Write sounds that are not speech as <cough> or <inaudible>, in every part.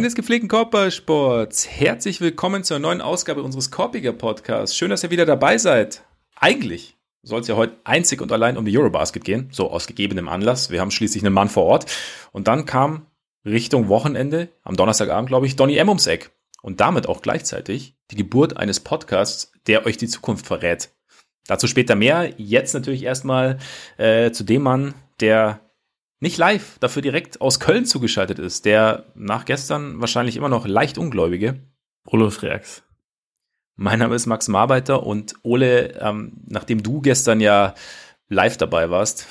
Freunde des gepflegten Körpersports, herzlich willkommen zur neuen Ausgabe unseres Korpiger Podcasts. Schön, dass ihr wieder dabei seid. Eigentlich soll es ja heute einzig und allein um die Eurobasket gehen, so aus gegebenem Anlass. Wir haben schließlich einen Mann vor Ort. Und dann kam Richtung Wochenende, am Donnerstagabend, glaube ich, Donny M. ums Eck. Und damit auch gleichzeitig die Geburt eines Podcasts, der euch die Zukunft verrät. Dazu später mehr. Jetzt natürlich erstmal äh, zu dem Mann, der nicht live, dafür direkt aus Köln zugeschaltet ist, der nach gestern wahrscheinlich immer noch leicht Ungläubige. Ole Freaks. Mein Name ist Max Marbeiter und Ole, ähm, nachdem du gestern ja live dabei warst,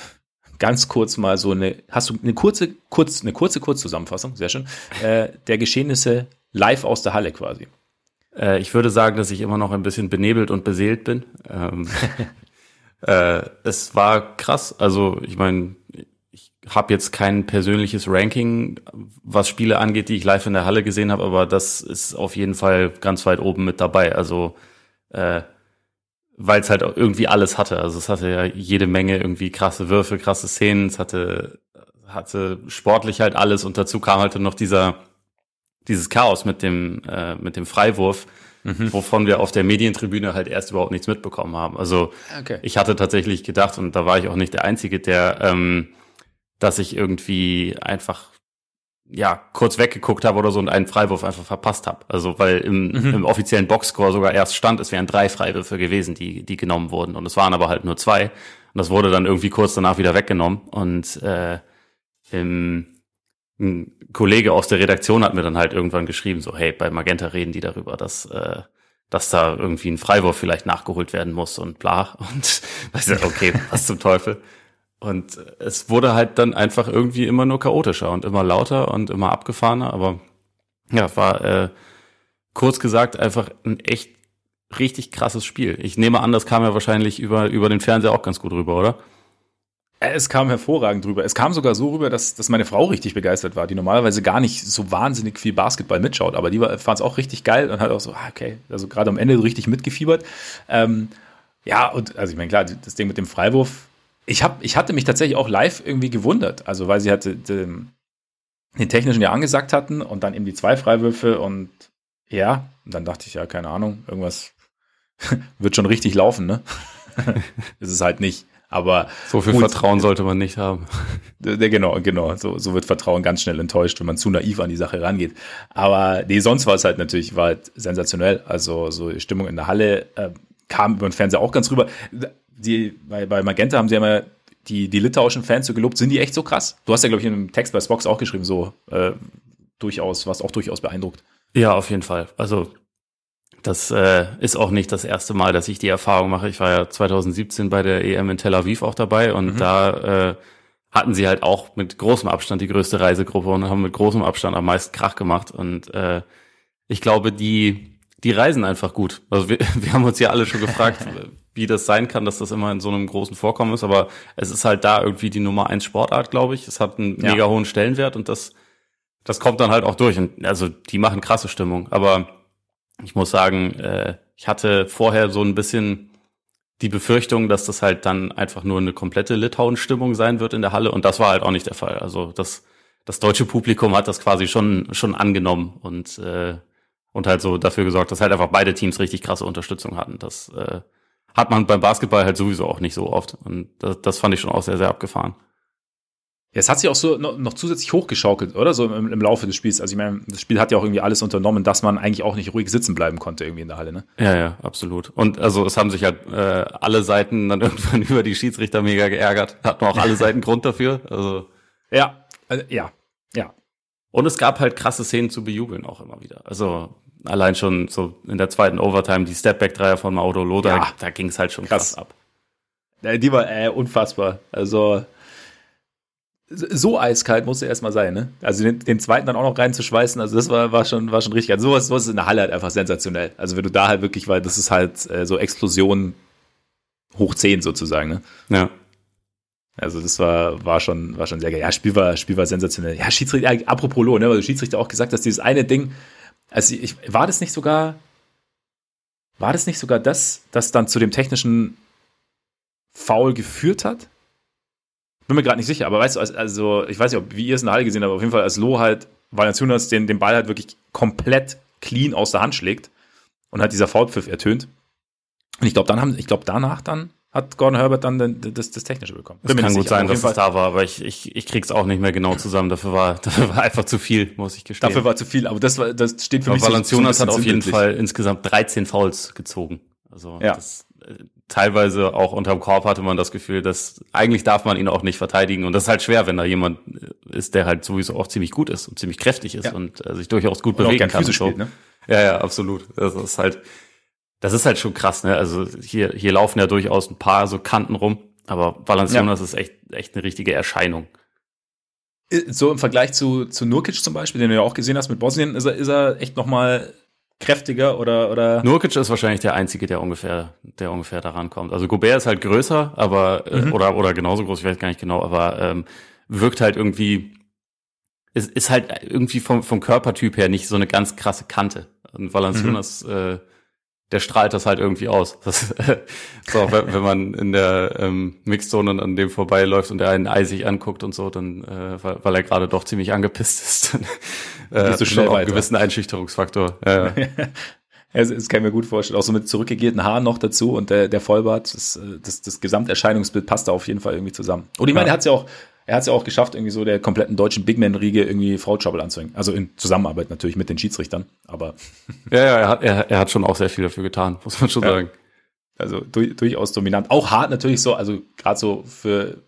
ganz kurz mal so eine, hast du eine kurze, kurz, eine kurze Kurzzusammenfassung, sehr schön, äh, der Geschehnisse live aus der Halle quasi. Äh, ich würde sagen, dass ich immer noch ein bisschen benebelt und beseelt bin. Ähm, <laughs> äh, es war krass. Also ich meine, habe jetzt kein persönliches Ranking, was Spiele angeht, die ich live in der Halle gesehen habe, aber das ist auf jeden Fall ganz weit oben mit dabei. Also äh, weil es halt irgendwie alles hatte. Also es hatte ja jede Menge irgendwie krasse Würfe, krasse Szenen, es hatte hatte sportlich halt alles und dazu kam halt noch dieser dieses Chaos mit dem äh, mit dem Freiwurf, mhm. wovon wir auf der Medientribüne halt erst überhaupt nichts mitbekommen haben. Also okay. ich hatte tatsächlich gedacht und da war ich auch nicht der einzige, der ähm, dass ich irgendwie einfach ja kurz weggeguckt habe oder so und einen Freiwurf einfach verpasst habe. Also weil im, mhm. im offiziellen Boxscore sogar erst stand, es wären drei Freiwürfe gewesen, die die genommen wurden. Und es waren aber halt nur zwei. Und das wurde dann irgendwie kurz danach wieder weggenommen. Und äh, im, ein Kollege aus der Redaktion hat mir dann halt irgendwann geschrieben so hey bei Magenta reden die darüber, dass äh, dass da irgendwie ein Freiwurf vielleicht nachgeholt werden muss und bla. <laughs> Und weißt du, okay was zum Teufel und es wurde halt dann einfach irgendwie immer nur chaotischer und immer lauter und immer abgefahrener. Aber ja, war äh, kurz gesagt einfach ein echt richtig krasses Spiel. Ich nehme an, das kam ja wahrscheinlich über, über den Fernseher auch ganz gut rüber, oder? Es kam hervorragend rüber. Es kam sogar so rüber, dass, dass meine Frau richtig begeistert war, die normalerweise gar nicht so wahnsinnig viel Basketball mitschaut, aber die fand es auch richtig geil und hat auch so, ah, okay, also gerade am Ende richtig mitgefiebert. Ähm, ja, und also ich meine, klar, das Ding mit dem Freiwurf, ich, hab, ich hatte mich tatsächlich auch live irgendwie gewundert. Also, weil sie halt den, den technischen ja angesagt hatten und dann eben die zwei Freiwürfe und ja, und dann dachte ich, ja, keine Ahnung, irgendwas <laughs> wird schon richtig laufen, ne? <laughs> ist es halt nicht. Aber so viel gut, Vertrauen sollte man nicht haben. <laughs> Genau, genau. So, so wird Vertrauen ganz schnell enttäuscht, wenn man zu naiv an die Sache rangeht. Aber nee, sonst war es halt natürlich war halt sensationell. Also so Stimmung in der Halle äh, kam über den Fernseher auch ganz rüber die, bei, bei Magenta haben sie ja mal die, die litauischen Fans so gelobt, sind die echt so krass? Du hast ja, glaube ich, in einem Text bei Spox auch geschrieben, so äh, durchaus, was auch durchaus beeindruckt. Ja, auf jeden Fall. Also das äh, ist auch nicht das erste Mal, dass ich die Erfahrung mache. Ich war ja 2017 bei der EM in Tel Aviv auch dabei und mhm. da äh, hatten sie halt auch mit großem Abstand die größte Reisegruppe und haben mit großem Abstand am meisten Krach gemacht. Und äh, ich glaube, die, die reisen einfach gut. Also wir, <laughs> wir haben uns ja alle schon gefragt, <laughs> wie das sein kann, dass das immer in so einem großen Vorkommen ist, aber es ist halt da irgendwie die Nummer eins Sportart, glaube ich. Es hat einen ja. mega hohen Stellenwert und das, das kommt dann halt auch durch. Und also die machen krasse Stimmung. Aber ich muss sagen, äh, ich hatte vorher so ein bisschen die Befürchtung, dass das halt dann einfach nur eine komplette Litauen-Stimmung sein wird in der Halle und das war halt auch nicht der Fall. Also das, das deutsche Publikum hat das quasi schon, schon angenommen und, äh, und halt so dafür gesorgt, dass halt einfach beide Teams richtig krasse Unterstützung hatten. Das, äh, hat man beim Basketball halt sowieso auch nicht so oft. Und das, das fand ich schon auch sehr, sehr abgefahren. Ja, es hat sich auch so noch, noch zusätzlich hochgeschaukelt, oder? So im, im, Laufe des Spiels. Also ich meine, das Spiel hat ja auch irgendwie alles unternommen, dass man eigentlich auch nicht ruhig sitzen bleiben konnte irgendwie in der Halle, ne? Ja, ja, absolut. Und also es haben sich halt äh, alle Seiten dann <laughs> irgendwann über die Schiedsrichter mega geärgert. Hatten auch alle <laughs> Seiten Grund dafür. Also ja, äh, ja, ja. Und es gab halt krasse Szenen zu bejubeln auch immer wieder. Also allein schon so in der zweiten Overtime die Stepback-Dreier von Mauro Loda, ja, da ging es halt schon krass, krass ab. Die war äh, unfassbar. Also so eiskalt musste erstmal sein, ne? Also den, den, zweiten dann auch noch reinzuschweißen, also das war, war schon, war schon richtig. Also sowas, sowas in der Halle halt einfach sensationell. Also wenn du da halt wirklich, weil das ist halt äh, so Explosion hoch 10 sozusagen, ne? Ja. Also das war, war schon, war schon sehr geil. Ja, Spiel war, Spiel war sensationell. Ja, Schiedsrichter, apropos ne, weil du Schiedsrichter auch gesagt hast, dieses eine Ding, also ich, war das nicht sogar, war das nicht sogar das, das dann zu dem technischen Foul geführt hat? Bin mir gerade nicht sicher, aber weißt du, also ich weiß nicht, ob, wie ihr es in der Halle gesehen habt, aber auf jeden Fall, als Lo halt Valanciunas den, den Ball halt wirklich komplett clean aus der Hand schlägt und hat dieser Foulpfiff ertönt. Und ich glaube, dann haben, ich glaube, danach dann hat Gordon Herbert dann das, das Technische bekommen. Das kann gut sein, dass es da war, aber ich, ich, ich krieg's auch nicht mehr genau zusammen. Dafür war, <laughs> dafür war einfach zu viel, muss ich gestehen. Dafür war zu viel, aber das war, das steht für aber mich Valanciunas so, so hat auf jeden Fall insgesamt 13 Fouls gezogen. Also ja. das, äh, teilweise auch unterm Korb hatte man das Gefühl, dass eigentlich darf man ihn auch nicht verteidigen und das ist halt schwer, wenn da jemand ist, der halt sowieso auch ziemlich gut ist und ziemlich kräftig ist ja. und äh, sich durchaus gut und bewegen kann. Spielt, ne? Ja, ja, absolut. Das ist halt das ist halt schon krass, ne? Also hier, hier laufen ja durchaus ein paar so Kanten rum, aber Valanciunas ja. ist echt, echt eine richtige Erscheinung. So im Vergleich zu, zu Nurkic zum Beispiel, den du ja auch gesehen hast mit Bosnien, ist er, ist er echt nochmal kräftiger oder, oder? Nurkic ist wahrscheinlich der Einzige, der ungefähr, der ungefähr daran kommt. Also Gobert ist halt größer, aber, äh, mhm. oder, oder genauso groß, ich weiß gar nicht genau, aber ähm, wirkt halt irgendwie, ist, ist halt irgendwie vom, vom Körpertyp her nicht so eine ganz krasse Kante. Und Valanciunas, mhm. äh, der strahlt das halt irgendwie aus. Das, <laughs> so, wenn, wenn man in der ähm, Mixzone an dem vorbeiläuft und er einen eisig anguckt und so, dann, äh, weil, weil er gerade doch ziemlich angepisst <laughs> ist, dann äh, so schnell auch einen gewissen Einschüchterungsfaktor. Ja. Es, <laughs> es kann ich mir gut vorstellen. Auch so mit zurückgegelten Haaren noch dazu und der, der Vollbart, das, das, das Gesamterscheinungsbild passt da auf jeden Fall irgendwie zusammen. Und ich meine, ja. er hat ja auch, er hat es ja auch geschafft, irgendwie so der kompletten deutschen Bigman-Riege irgendwie Foul Trouble anzuhängen. Also in Zusammenarbeit natürlich mit den Schiedsrichtern, aber. <laughs> Ja, ja, er hat, er, er hat schon auch sehr viel dafür getan, muss man schon ja. sagen. Also durch, durchaus dominant. Auch hart natürlich so, also gerade so für,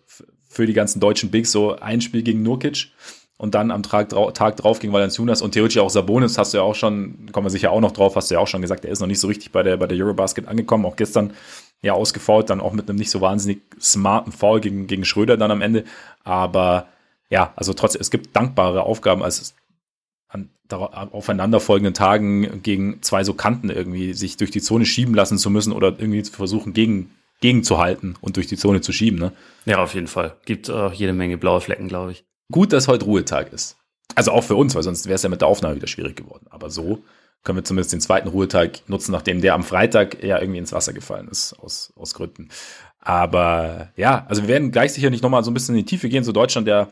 für die ganzen deutschen Bigs, so ein Spiel gegen Nurkic und dann am Tag, Tag drauf gegen Valanciunas und theoretisch auch Sabonis, hast du ja auch schon, kommen wir sicher auch noch drauf, hast du ja auch schon gesagt, er ist noch nicht so richtig bei der, bei der Eurobasket angekommen, auch gestern ja ausgefault, dann auch mit einem nicht so wahnsinnig smarten Foul gegen, gegen Schröder dann am Ende. Aber ja, also trotzdem, es gibt dankbare Aufgaben, als an aufeinanderfolgenden Tagen gegen zwei so Kanten irgendwie sich durch die Zone schieben lassen zu müssen oder irgendwie zu versuchen, gegen, gegenzuhalten und durch die Zone zu schieben. Ne? Ja, auf jeden Fall. Gibt auch jede Menge blaue Flecken, glaube ich. Gut, dass heute Ruhetag ist. Also auch für uns, weil sonst wäre es ja mit der Aufnahme wieder schwierig geworden. Aber so können wir zumindest den zweiten Ruhetag nutzen, nachdem der am Freitag ja irgendwie ins Wasser gefallen ist, aus, aus Gründen. Aber ja, also wir werden gleich sicher nicht nochmal so ein bisschen in die Tiefe gehen. So Deutschland, der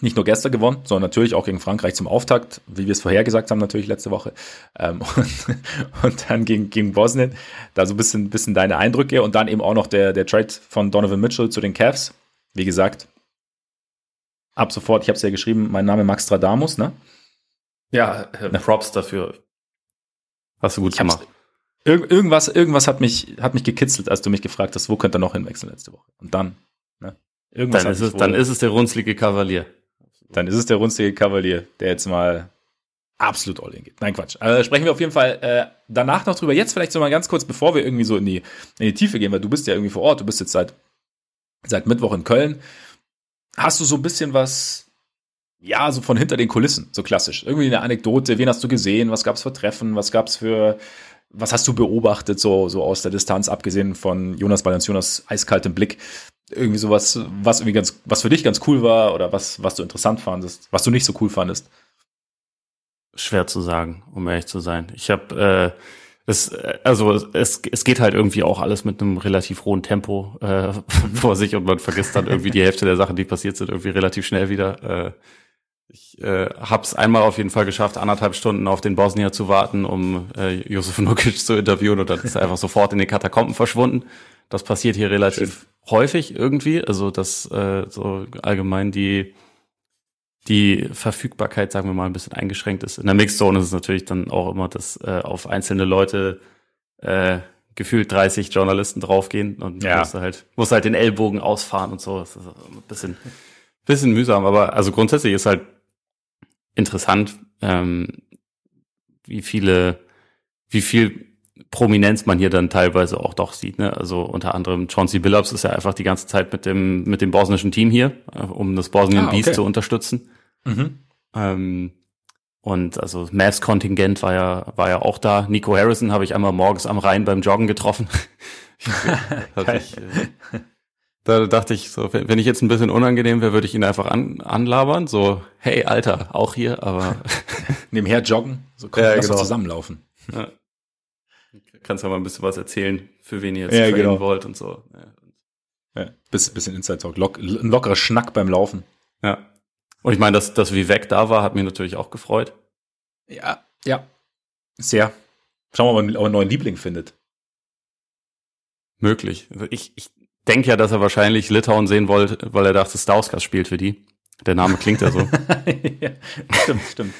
nicht nur gestern gewonnen, sondern natürlich auch gegen Frankreich zum Auftakt, wie wir es vorhergesagt haben, natürlich letzte Woche. Ähm, <laughs> und, und, dann gegen, gegen Bosnien. Da so ein bisschen, bisschen deine Eindrücke und dann eben auch noch der, der Trade von Donovan Mitchell zu den Cavs. Wie gesagt, ab sofort, ich habe es ja geschrieben, mein Name Max Stradamus, ne? Ja, äh, Props dafür. Hast du gut ich gemacht. Ir irgendwas, irgendwas hat mich, hat mich gekitzelt, als du mich gefragt hast, wo könnte er noch hinwechseln letzte Woche. Und dann, ne? Irgendwas dann, ist es, dann ist es der runzlige Kavalier. Dann ist es der runzlige Kavalier, der jetzt mal absolut all in geht. Nein, Quatsch. Also sprechen wir auf jeden Fall äh, danach noch drüber. Jetzt vielleicht so mal ganz kurz, bevor wir irgendwie so in die, in die Tiefe gehen, weil du bist ja irgendwie vor Ort, du bist jetzt seit, seit Mittwoch in Köln. Hast du so ein bisschen was ja, so von hinter den Kulissen, so klassisch. Irgendwie eine Anekdote, wen hast du gesehen, was gab's für Treffen, was gab's für, was hast du beobachtet, so, so aus der Distanz, abgesehen von Jonas Balanciunas eiskaltem Blick. Irgendwie sowas, was irgendwie ganz, was für dich ganz cool war oder was, was du interessant fandest, was du nicht so cool fandest. Schwer zu sagen, um ehrlich zu sein. Ich habe äh, es, also es, es geht halt irgendwie auch alles mit einem relativ hohen Tempo äh, <laughs> vor sich und man vergisst dann irgendwie die Hälfte der Sachen, die passiert sind, irgendwie relativ schnell wieder. Äh, ich äh, habe es einmal auf jeden Fall geschafft, anderthalb Stunden auf den Bosnier zu warten, um äh, Josef Nukic zu interviewen und dann ist er einfach sofort in den Katakomben verschwunden. Das passiert hier relativ Schön. häufig irgendwie, also dass äh, so allgemein die die Verfügbarkeit, sagen wir mal, ein bisschen eingeschränkt ist. In der Mixzone ist es natürlich dann auch immer, dass äh, auf einzelne Leute äh, gefühlt 30 Journalisten draufgehen und ja. musst halt musst halt den Ellbogen ausfahren und so. Das ist ein bisschen bisschen mühsam, aber also grundsätzlich ist halt interessant, ähm, wie viele, wie viel Prominenz man hier dann teilweise auch doch sieht. Ne? Also unter anderem Chauncey Billups ist ja einfach die ganze Zeit mit dem mit dem bosnischen Team hier, äh, um das Bosnien ah, okay. Beast zu unterstützen. Mhm. Ähm, und also Mavs Kontingent war ja war ja auch da. Nico Harrison habe ich einmal morgens am Rhein beim Joggen getroffen. <laughs> <laughs> ich, äh, da dachte ich so, wenn ich jetzt ein bisschen unangenehm wäre, würde ich ihn einfach an, anlabern. So, hey, Alter, auch hier, aber. <laughs> Nebenher joggen, so können ja, wir genau. zusammenlaufen. Ja. Kannst ja mal ein bisschen was erzählen, für wen ihr jetzt ja, genau. wollt und so. Ja. Ja, bisschen, bisschen Inside Talk, Lock, ein lockerer Schnack beim Laufen. Ja. Und ich meine, dass, dass Vivek da war, hat mich natürlich auch gefreut. Ja, ja. Sehr. Schauen wir mal, ob er einen neuen Liebling findet. Möglich. Ich, ich denke ja, dass er wahrscheinlich Litauen sehen wollte, weil er dachte, Stauskas spielt für die. Der Name klingt ja so. <laughs> ja, stimmt, stimmt.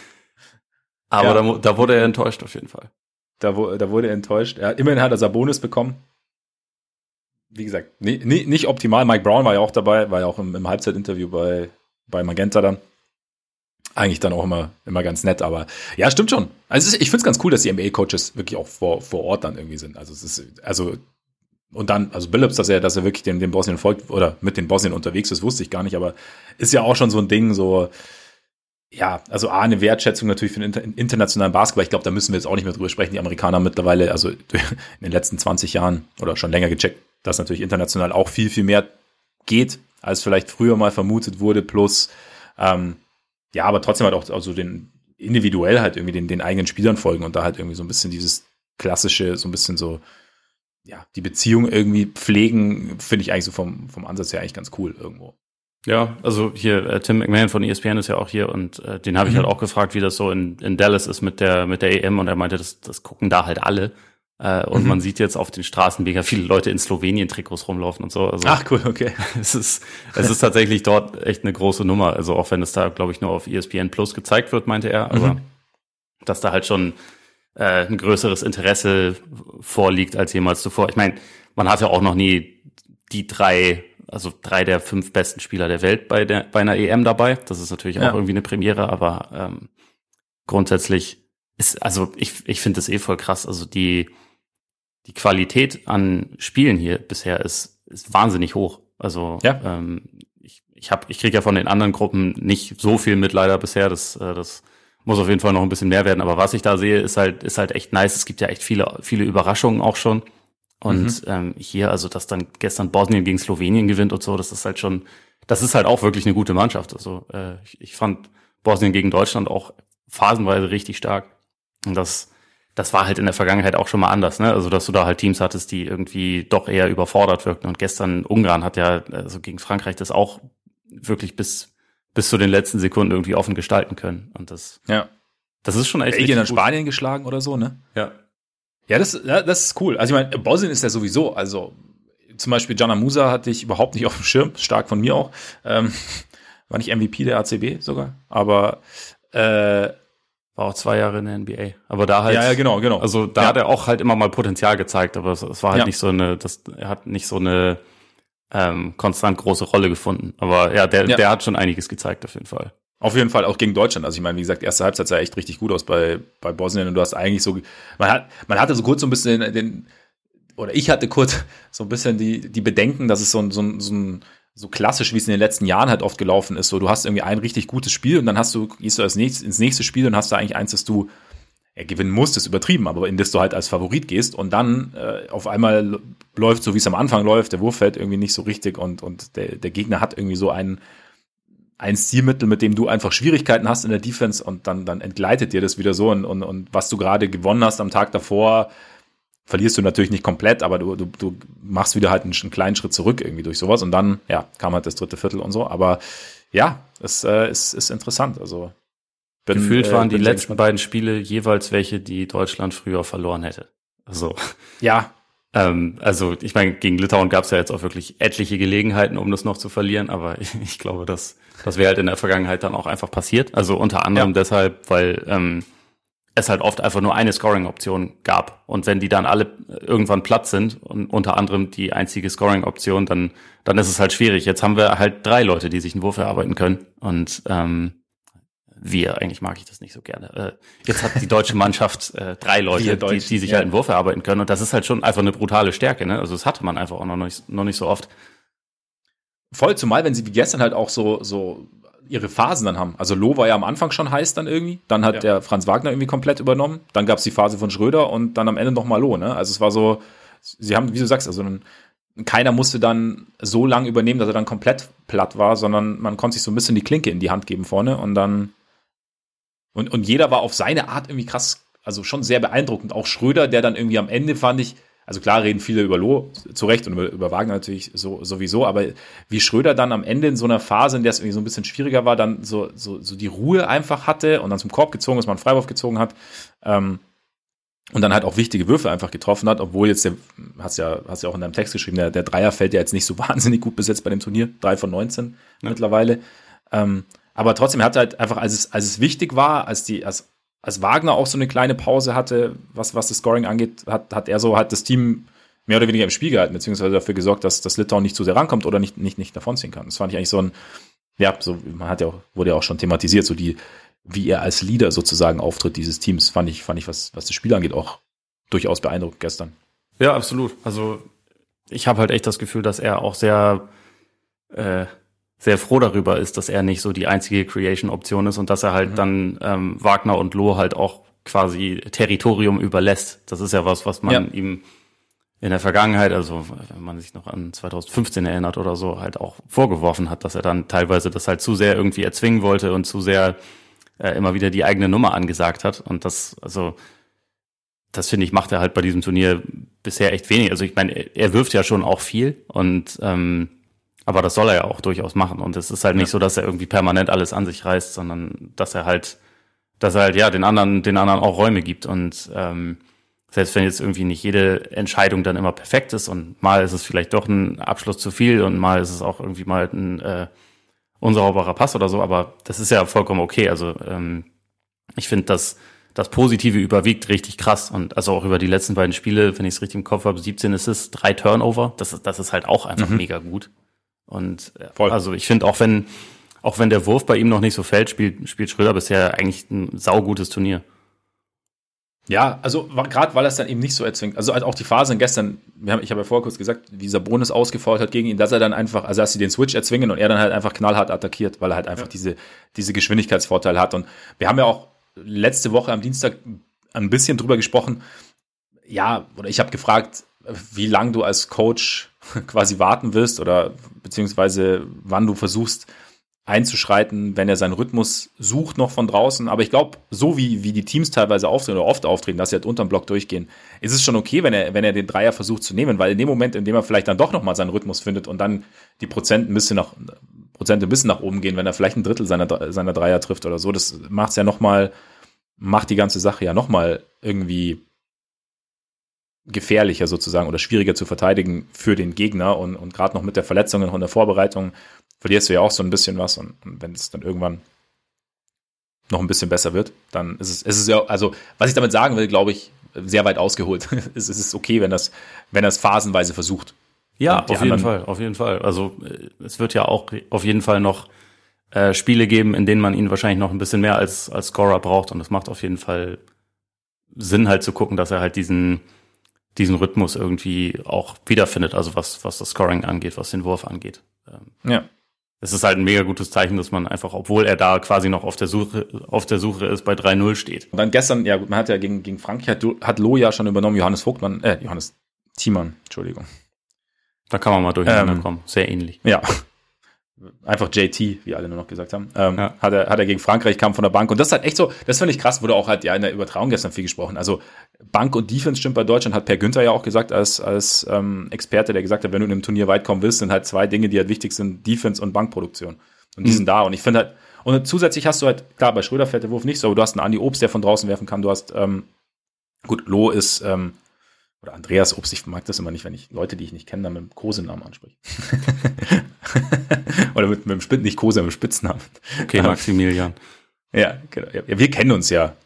Aber ja. da, da, wurde er enttäuscht auf jeden Fall. Da, da wurde er enttäuscht. Er, immerhin hat er Sabonis bekommen. Wie gesagt, nie, nie, nicht optimal. Mike Brown war ja auch dabei, war ja auch im, im Halbzeitinterview bei, bei Magenta dann. Eigentlich dann auch immer, immer ganz nett, aber ja, stimmt schon. Also ich finde es ganz cool, dass die NBA-Coaches wirklich auch vor, vor Ort dann irgendwie sind. Also es ist, also und dann, also Billups, dass er, dass er wirklich den, den Bosnien folgt oder mit den Bosnien unterwegs ist, wusste ich gar nicht, aber ist ja auch schon so ein Ding, so, ja, also A, eine Wertschätzung natürlich für den internationalen Basketball. Ich glaube, da müssen wir jetzt auch nicht mehr drüber sprechen. Die Amerikaner mittlerweile, also <laughs> in den letzten 20 Jahren oder schon länger gecheckt, dass natürlich international auch viel, viel mehr geht, als vielleicht früher mal vermutet wurde. Plus, ähm, ja, aber trotzdem halt auch also den individuell halt irgendwie den, den eigenen Spielern folgen und da halt irgendwie so ein bisschen dieses klassische, so ein bisschen so, ja, die Beziehung irgendwie pflegen, finde ich eigentlich so vom, vom Ansatz her eigentlich ganz cool irgendwo. Ja, also hier äh, Tim McMahon von ESPN ist ja auch hier und äh, den habe ich mhm. halt auch gefragt, wie das so in, in Dallas ist mit der mit der EM und er meinte, das, das gucken da halt alle. Äh, und mhm. man sieht jetzt auf den Straßen mega viele Leute in Slowenien Trikots rumlaufen und so. Also, Ach cool, okay. <laughs> Es ist es ist tatsächlich dort echt eine große Nummer. Also auch wenn es da glaube ich nur auf ESPN Plus gezeigt wird, meinte er, aber mhm. dass da halt schon äh, ein größeres Interesse vorliegt als jemals zuvor. Ich meine, man hatte auch noch nie die drei, also drei der fünf besten Spieler der Welt bei, der, bei einer EM dabei. Das ist natürlich ja. auch irgendwie eine Premiere, aber ähm, grundsätzlich ist, also ich, ich finde das eh voll krass. Also die, die Qualität an Spielen hier bisher ist, ist wahnsinnig hoch. Also ja. ähm, ich, ich, hab, ich kriege ja von den anderen Gruppen nicht so viel mit leider bisher. Das, äh, das muss auf jeden Fall noch ein bisschen mehr werden. Aber was ich da sehe, ist halt, ist halt echt nice. Es gibt ja echt viele, viele Überraschungen auch schon. Und mhm. ähm, hier, also dass dann gestern Bosnien gegen Slowenien gewinnt und so, das ist halt schon, das ist halt auch wirklich eine gute Mannschaft. Also äh, ich, ich fand Bosnien gegen Deutschland auch phasenweise richtig stark. Und das, das war halt in der Vergangenheit auch schon mal anders, ne? Also dass du da halt Teams hattest, die irgendwie doch eher überfordert wirkten. Und gestern Ungarn hat ja, also gegen Frankreich das auch wirklich bis bis zu den letzten Sekunden irgendwie offen gestalten können. Und das, ja. das ist schon echt. Irgendwie in Spanien geschlagen oder so, ne? Ja. Ja, das, ja, das ist cool. Also ich meine, Bosnien ist ja sowieso, also zum Beispiel Jana Musa hatte ich überhaupt nicht <laughs> auf dem Schirm, stark von mir auch. Ähm, war nicht MVP der ACB sogar, aber äh, war auch zwei Jahre in der NBA. Aber da halt. Ja, ja genau, genau. Also da ja. hat er auch halt immer mal Potenzial gezeigt, aber es, es war halt ja. nicht so eine, das, er hat nicht so eine ähm, konstant große Rolle gefunden. Aber ja der, ja. der hat schon einiges gezeigt auf jeden Fall. Auf jeden Fall, auch gegen Deutschland. Also ich meine, wie gesagt, erste Halbzeit sah echt richtig gut aus bei, bei Bosnien und du hast eigentlich so, man hat, man hatte so kurz so ein bisschen den, den oder ich hatte kurz <laughs> so ein bisschen die, die Bedenken, dass es so ein, so ein, so ein so klassisch, wie es in den letzten Jahren halt oft gelaufen ist. So, du hast irgendwie ein richtig gutes Spiel und dann hast du, gehst du als nächstes, ins nächste Spiel und hast da eigentlich eins, das du er gewinnen musst, ist übertrieben, aber in das du halt als Favorit gehst und dann äh, auf einmal läuft so, wie es am Anfang läuft, der Wurf fällt irgendwie nicht so richtig und, und der, der Gegner hat irgendwie so ein, ein Stilmittel, mit dem du einfach Schwierigkeiten hast in der Defense und dann, dann entgleitet dir das wieder so und, und, und was du gerade gewonnen hast am Tag davor, verlierst du natürlich nicht komplett, aber du, du, du machst wieder halt einen, einen kleinen Schritt zurück irgendwie durch sowas und dann, ja, kam halt das dritte Viertel und so, aber ja, es äh, ist, ist interessant, also bin, Gefühlt äh, waren die letzten beiden Spiele jeweils welche, die Deutschland früher verloren hätte. Also. Ja. Ähm, also ich meine, gegen Litauen gab es ja jetzt auch wirklich etliche Gelegenheiten, um das noch zu verlieren, aber ich, <laughs> ich glaube, dass das wäre halt in der Vergangenheit dann auch einfach passiert. Also unter anderem ja. deshalb, weil ähm, es halt oft einfach nur eine Scoring-Option gab. Und wenn die dann alle irgendwann platt sind und unter anderem die einzige Scoring-Option, dann, dann ist es halt schwierig. Jetzt haben wir halt drei Leute, die sich einen Wurf erarbeiten können. Und ähm, wir, eigentlich mag ich das nicht so gerne. Äh, jetzt hat die deutsche Mannschaft äh, drei Leute, die, die sich ja. halt einen Wurf erarbeiten können. Und das ist halt schon einfach eine brutale Stärke. Ne? Also das hatte man einfach auch noch nicht, noch nicht so oft. Voll, zumal wenn sie wie gestern halt auch so, so ihre Phasen dann haben. Also Loh war ja am Anfang schon heiß dann irgendwie. Dann hat ja. der Franz Wagner irgendwie komplett übernommen. Dann gab es die Phase von Schröder und dann am Ende nochmal Loh. Ne? Also es war so, sie haben, wie du sagst, also ein, keiner musste dann so lang übernehmen, dass er dann komplett platt war, sondern man konnte sich so ein bisschen die Klinke in die Hand geben vorne und dann und, und jeder war auf seine Art irgendwie krass, also schon sehr beeindruckend. Auch Schröder, der dann irgendwie am Ende fand ich, also klar reden viele über Loh zu Recht und über, über Wagner natürlich so, sowieso, aber wie Schröder dann am Ende in so einer Phase, in der es irgendwie so ein bisschen schwieriger war, dann so, so, so die Ruhe einfach hatte und dann zum Korb gezogen ist, man einen Freiwurf gezogen hat, ähm, und dann halt auch wichtige Würfe einfach getroffen hat, obwohl jetzt der, hast ja, hast ja auch in deinem Text geschrieben, der, der Dreier fällt ja jetzt nicht so <laughs> wahnsinnig gut besetzt bei dem Turnier, drei von 19 ja. mittlerweile. Ähm, aber trotzdem, er hat halt einfach, als es, als es wichtig war, als die, als, als Wagner auch so eine kleine Pause hatte, was, was das Scoring angeht, hat, hat er so halt das Team mehr oder weniger im Spiel gehalten, beziehungsweise dafür gesorgt, dass das Litauen nicht zu sehr rankommt oder nicht, nicht, nicht davonziehen kann. Das fand ich eigentlich so ein, ja, so, man hat ja auch, wurde ja auch schon thematisiert, so die, wie er als Leader sozusagen auftritt dieses Teams, fand ich, fand ich, was, was das Spiel angeht, auch durchaus beeindruckend gestern. Ja, absolut. Also ich habe halt echt das Gefühl, dass er auch sehr, äh, sehr froh darüber ist, dass er nicht so die einzige Creation-Option ist und dass er halt mhm. dann ähm, Wagner und Loh halt auch quasi Territorium überlässt. Das ist ja was, was man ja. ihm in der Vergangenheit, also wenn man sich noch an 2015 erinnert oder so, halt auch vorgeworfen hat, dass er dann teilweise das halt zu sehr irgendwie erzwingen wollte und zu sehr äh, immer wieder die eigene Nummer angesagt hat. Und das, also, das finde ich, macht er halt bei diesem Turnier bisher echt wenig. Also ich meine, er wirft ja schon auch viel und ähm, aber das soll er ja auch durchaus machen. Und es ist halt nicht so, dass er irgendwie permanent alles an sich reißt, sondern dass er halt, dass er halt ja den anderen, den anderen auch Räume gibt. Und ähm, selbst wenn jetzt irgendwie nicht jede Entscheidung dann immer perfekt ist und mal ist es vielleicht doch ein Abschluss zu viel und mal ist es auch irgendwie mal ein äh, unsauberer Pass oder so, aber das ist ja vollkommen okay. Also ähm, ich finde, dass das Positive überwiegt richtig krass. Und also auch über die letzten beiden Spiele, wenn ich es richtig im Kopf habe, 17 ist es, drei Turnover. Das, das ist halt auch einfach mhm. mega gut. Und äh, Voll. also ich finde, auch wenn, auch wenn der Wurf bei ihm noch nicht so fällt, spielt, spielt Schröder bisher eigentlich ein saugutes Turnier. Ja, also gerade weil er es dann eben nicht so erzwingt. Also auch die Phase gestern, wir haben, ich habe ja vorher kurz gesagt, wie Sabonis ausgefault hat gegen ihn, dass er dann einfach, also dass sie den Switch erzwingen und er dann halt einfach knallhart attackiert, weil er halt einfach ja. diese, diese Geschwindigkeitsvorteile hat. Und wir haben ja auch letzte Woche am Dienstag ein bisschen drüber gesprochen. Ja, oder ich habe gefragt, wie lange du als Coach <laughs> quasi warten wirst oder beziehungsweise wann du versuchst, einzuschreiten, wenn er seinen Rhythmus sucht noch von draußen. Aber ich glaube, so wie, wie die Teams teilweise auftreten oder oft auftreten, dass sie halt unterm Block durchgehen, ist es schon okay, wenn er, wenn er den Dreier versucht zu nehmen, weil in dem Moment, in dem er vielleicht dann doch nochmal seinen Rhythmus findet und dann die Prozent ein bisschen nach, Prozente ein bisschen nach oben gehen, wenn er vielleicht ein Drittel seiner, seiner Dreier trifft oder so, das macht es ja nochmal, macht die ganze Sache ja nochmal irgendwie gefährlicher sozusagen oder schwieriger zu verteidigen für den Gegner und, und gerade noch mit der Verletzung und der Vorbereitung verlierst du ja auch so ein bisschen was und, und wenn es dann irgendwann noch ein bisschen besser wird, dann ist es, ist es ja, also was ich damit sagen will, glaube ich, sehr weit ausgeholt. <laughs> es ist okay, wenn das, wenn das phasenweise versucht. Ja, auf jeden Fall, auf jeden Fall. Also es wird ja auch auf jeden Fall noch äh, Spiele geben, in denen man ihn wahrscheinlich noch ein bisschen mehr als, als Scorer braucht und es macht auf jeden Fall Sinn halt zu gucken, dass er halt diesen, diesen Rhythmus irgendwie auch wiederfindet, also was, was das Scoring angeht, was den Wurf angeht. Ähm, ja es ist halt ein mega gutes Zeichen, dass man einfach, obwohl er da quasi noch auf der Suche, auf der Suche ist, bei 3-0 steht. Und dann gestern, ja gut, man hat ja gegen, gegen Frankreich, hat, hat Lo ja schon übernommen, Johannes Vogtmann, äh, Johannes Thiemann, Entschuldigung. Da kann man mal durcheinander ähm, kommen, sehr ähnlich. Ja, einfach JT, wie alle nur noch gesagt haben, ähm, ja. hat, er, hat er gegen Frankreich, kam von der Bank. Und das ist halt echt so, das finde ich krass, wurde auch halt ja in der Übertragung gestern viel gesprochen. Also Bank und Defense stimmt bei Deutschland, hat Per Günther ja auch gesagt, als, als ähm, Experte, der gesagt hat, wenn du in einem Turnier weit kommen willst, sind halt zwei Dinge, die halt wichtig sind, Defense und Bankproduktion. Und die mhm. sind da. Und ich finde halt, und zusätzlich hast du halt, klar, bei Schröder fährt der Wurf nicht so, aber du hast einen Andi Obst, der von draußen werfen kann. Du hast, ähm, gut, Lo ist, ähm, oder Andreas Obst, ich mag das immer nicht, wenn ich Leute, die ich nicht kenne, dann mit dem Kosenamen anspreche. <laughs> oder mit, mit dem Spitz, nicht Kose, mit dem Spitznamen. Okay, Maximilian. Ja, genau. Ja, wir kennen uns ja.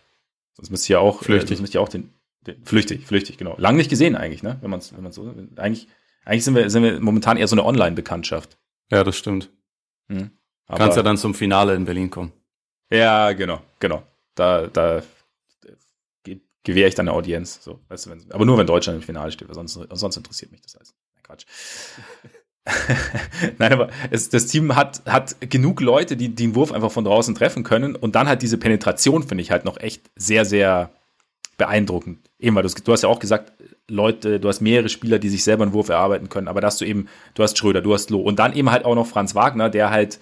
Sonst müsst ihr auch, flüchtig. Äh, müsst ihr auch den, den, flüchtig, flüchtig, genau. Lang nicht gesehen eigentlich, ne? Wenn man wenn man so, eigentlich, eigentlich sind wir, sind wir momentan eher so eine Online-Bekanntschaft. Ja, das stimmt. Hm. Kannst ja dann zum Finale in Berlin kommen. Ja, genau, genau. Da, da gewähre ich dann eine Audienz. So, weißt du, wenn, aber nur wenn Deutschland im Finale steht, weil sonst, sonst interessiert mich das alles. Quatsch. <laughs> Nein, aber es, das Team hat, hat genug Leute, die, den Wurf einfach von draußen treffen können. Und dann halt diese Penetration, finde ich halt noch echt sehr, sehr beeindruckend. Eben, weil du, du hast ja auch gesagt, Leute, du hast mehrere Spieler, die sich selber einen Wurf erarbeiten können. Aber dass du eben, du hast Schröder, du hast Loh und dann eben halt auch noch Franz Wagner, der halt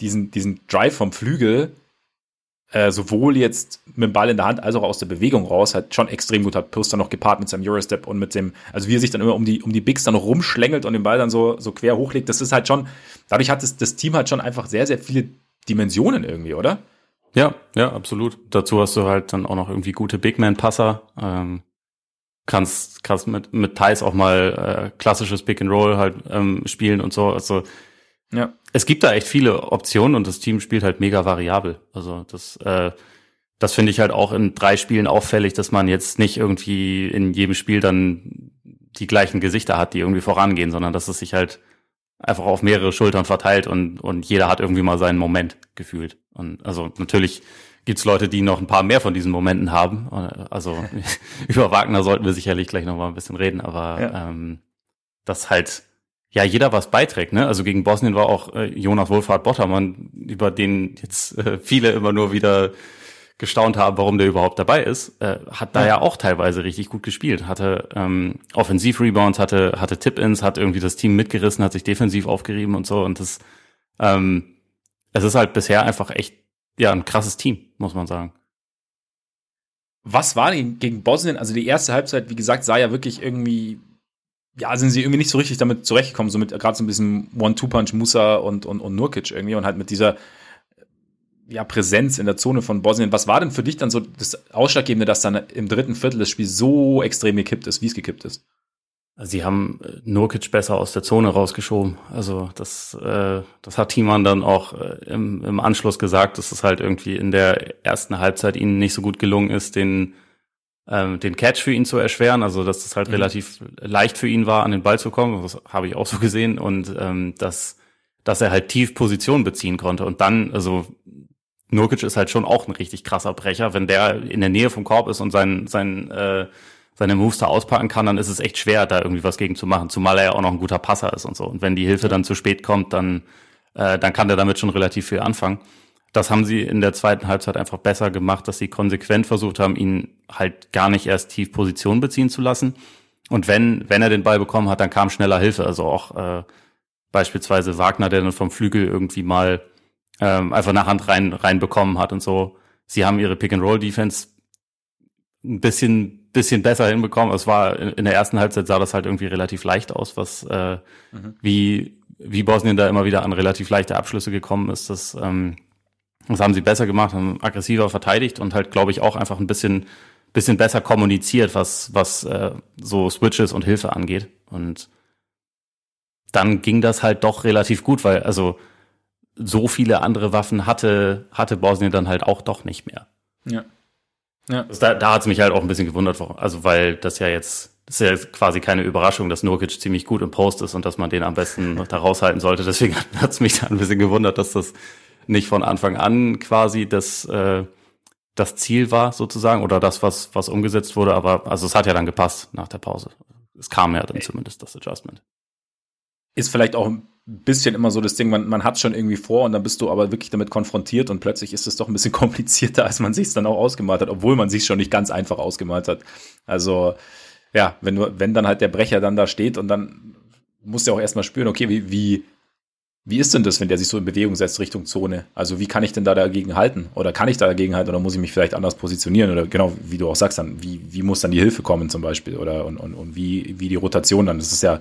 diesen, diesen Drive vom Flügel äh, sowohl jetzt mit dem Ball in der Hand als auch aus der Bewegung raus halt schon extrem gut hat. Dann noch gepaart mit seinem Eurostep und mit dem, also wie er sich dann immer um die, um die Bigs dann rumschlängelt und den Ball dann so, so quer hochlegt. Das ist halt schon, dadurch hat das, das Team halt schon einfach sehr, sehr viele Dimensionen irgendwie, oder? Ja, ja, absolut. Dazu hast du halt dann auch noch irgendwie gute Big Man-Passer. Ähm, kannst, kannst mit, mit Thais auch mal äh, klassisches Pick and Roll halt ähm, spielen und so. Also ja. es gibt da echt viele Optionen und das Team spielt halt mega variabel. Also das, äh, das finde ich halt auch in drei Spielen auffällig, dass man jetzt nicht irgendwie in jedem Spiel dann die gleichen Gesichter hat, die irgendwie vorangehen, sondern dass es sich halt einfach auf mehrere Schultern verteilt und, und jeder hat irgendwie mal seinen Moment gefühlt. Und also natürlich gibt's Leute, die noch ein paar mehr von diesen Momenten haben. Also <laughs> über Wagner sollten wir sicherlich gleich noch mal ein bisschen reden, aber ja. ähm, das halt ja jeder was beiträgt. Ne? Also gegen Bosnien war auch äh, Jonas Wohlfahrt Bottermann, über den jetzt äh, viele immer nur wieder gestaunt haben, warum der überhaupt dabei ist, äh, hat da ja. ja auch teilweise richtig gut gespielt. Hatte ähm, Offensiv-Rebounds, hatte, hatte Tip-Ins, hat irgendwie das Team mitgerissen, hat sich defensiv aufgerieben und so. Und das, ähm, es ist halt bisher einfach echt ja ein krasses Team, muss man sagen. Was war denn gegen Bosnien? Also die erste Halbzeit, wie gesagt, sah ja wirklich irgendwie, ja, sind sie irgendwie nicht so richtig damit zurechtgekommen, so mit gerade so ein bisschen One-Two-Punch Musa und, und, und Nurkic irgendwie und halt mit dieser ja, Präsenz in der Zone von Bosnien. Was war denn für dich dann so das Ausschlaggebende, dass dann im dritten Viertel das Spiel so extrem gekippt ist, wie es gekippt ist? Sie haben äh, Nurkic besser aus der Zone rausgeschoben. Also das, äh, das hat Thiemann dann auch äh, im, im Anschluss gesagt, dass es halt irgendwie in der ersten Halbzeit ihnen nicht so gut gelungen ist, den, ähm, den Catch für ihn zu erschweren. Also dass das halt mhm. relativ leicht für ihn war, an den Ball zu kommen. Das habe ich auch so gesehen. Und ähm, dass, dass er halt tief Position beziehen konnte. Und dann, also Nurkic ist halt schon auch ein richtig krasser Brecher. Wenn der in der Nähe vom Korb ist und sein, sein äh, seine Moves da auspacken kann, dann ist es echt schwer, da irgendwie was gegen zu machen, zumal er ja auch noch ein guter Passer ist und so. Und wenn die Hilfe dann zu spät kommt, dann, äh, dann kann der damit schon relativ viel anfangen. Das haben sie in der zweiten Halbzeit einfach besser gemacht, dass sie konsequent versucht haben, ihn halt gar nicht erst tief Position beziehen zu lassen. Und wenn, wenn er den Ball bekommen hat, dann kam schneller Hilfe. Also auch äh, beispielsweise Wagner, der dann vom Flügel irgendwie mal ähm, einfach eine Hand rein reinbekommen hat und so. Sie haben ihre Pick-and-Roll-Defense ein bisschen bisschen besser hinbekommen. Es war in der ersten Halbzeit sah das halt irgendwie relativ leicht aus, was äh, mhm. wie wie Bosnien da immer wieder an relativ leichte Abschlüsse gekommen ist. Das, ähm, das haben sie besser gemacht, haben aggressiver verteidigt und halt, glaube ich, auch einfach ein bisschen bisschen besser kommuniziert, was was äh, so Switches und Hilfe angeht. Und dann ging das halt doch relativ gut, weil also so viele andere Waffen hatte hatte Bosnien dann halt auch doch nicht mehr. Ja. Ja. Also da, da hat es mich halt auch ein bisschen gewundert, also weil das ja jetzt, das ist ja quasi keine Überraschung, dass Nurkic ziemlich gut im Post ist und dass man den am besten da raushalten sollte. Deswegen <laughs> hat es mich da ein bisschen gewundert, dass das nicht von Anfang an quasi das, äh, das Ziel war, sozusagen, oder das, was, was umgesetzt wurde. Aber also es hat ja dann gepasst nach der Pause. Es kam ja dann zumindest das Adjustment. Ist vielleicht auch ein bisschen immer so das Ding, man, man hat schon irgendwie vor und dann bist du aber wirklich damit konfrontiert und plötzlich ist es doch ein bisschen <laughs> komplizierter, als man sich es dann auch ausgemalt hat, obwohl man sich schon nicht ganz einfach ausgemalt hat. Also ja, wenn wenn dann halt der Brecher dann da steht und dann musst du auch erstmal spüren, okay, wie, wie, wie ist denn das, wenn der sich so in Bewegung setzt Richtung Zone? Also wie kann ich denn da dagegen halten? Oder kann ich da dagegen halten oder muss ich mich vielleicht anders positionieren? Oder genau, wie du auch sagst, dann, wie, wie muss dann die Hilfe kommen zum Beispiel? Oder und, und, und wie, wie die Rotation dann? Das ist ja,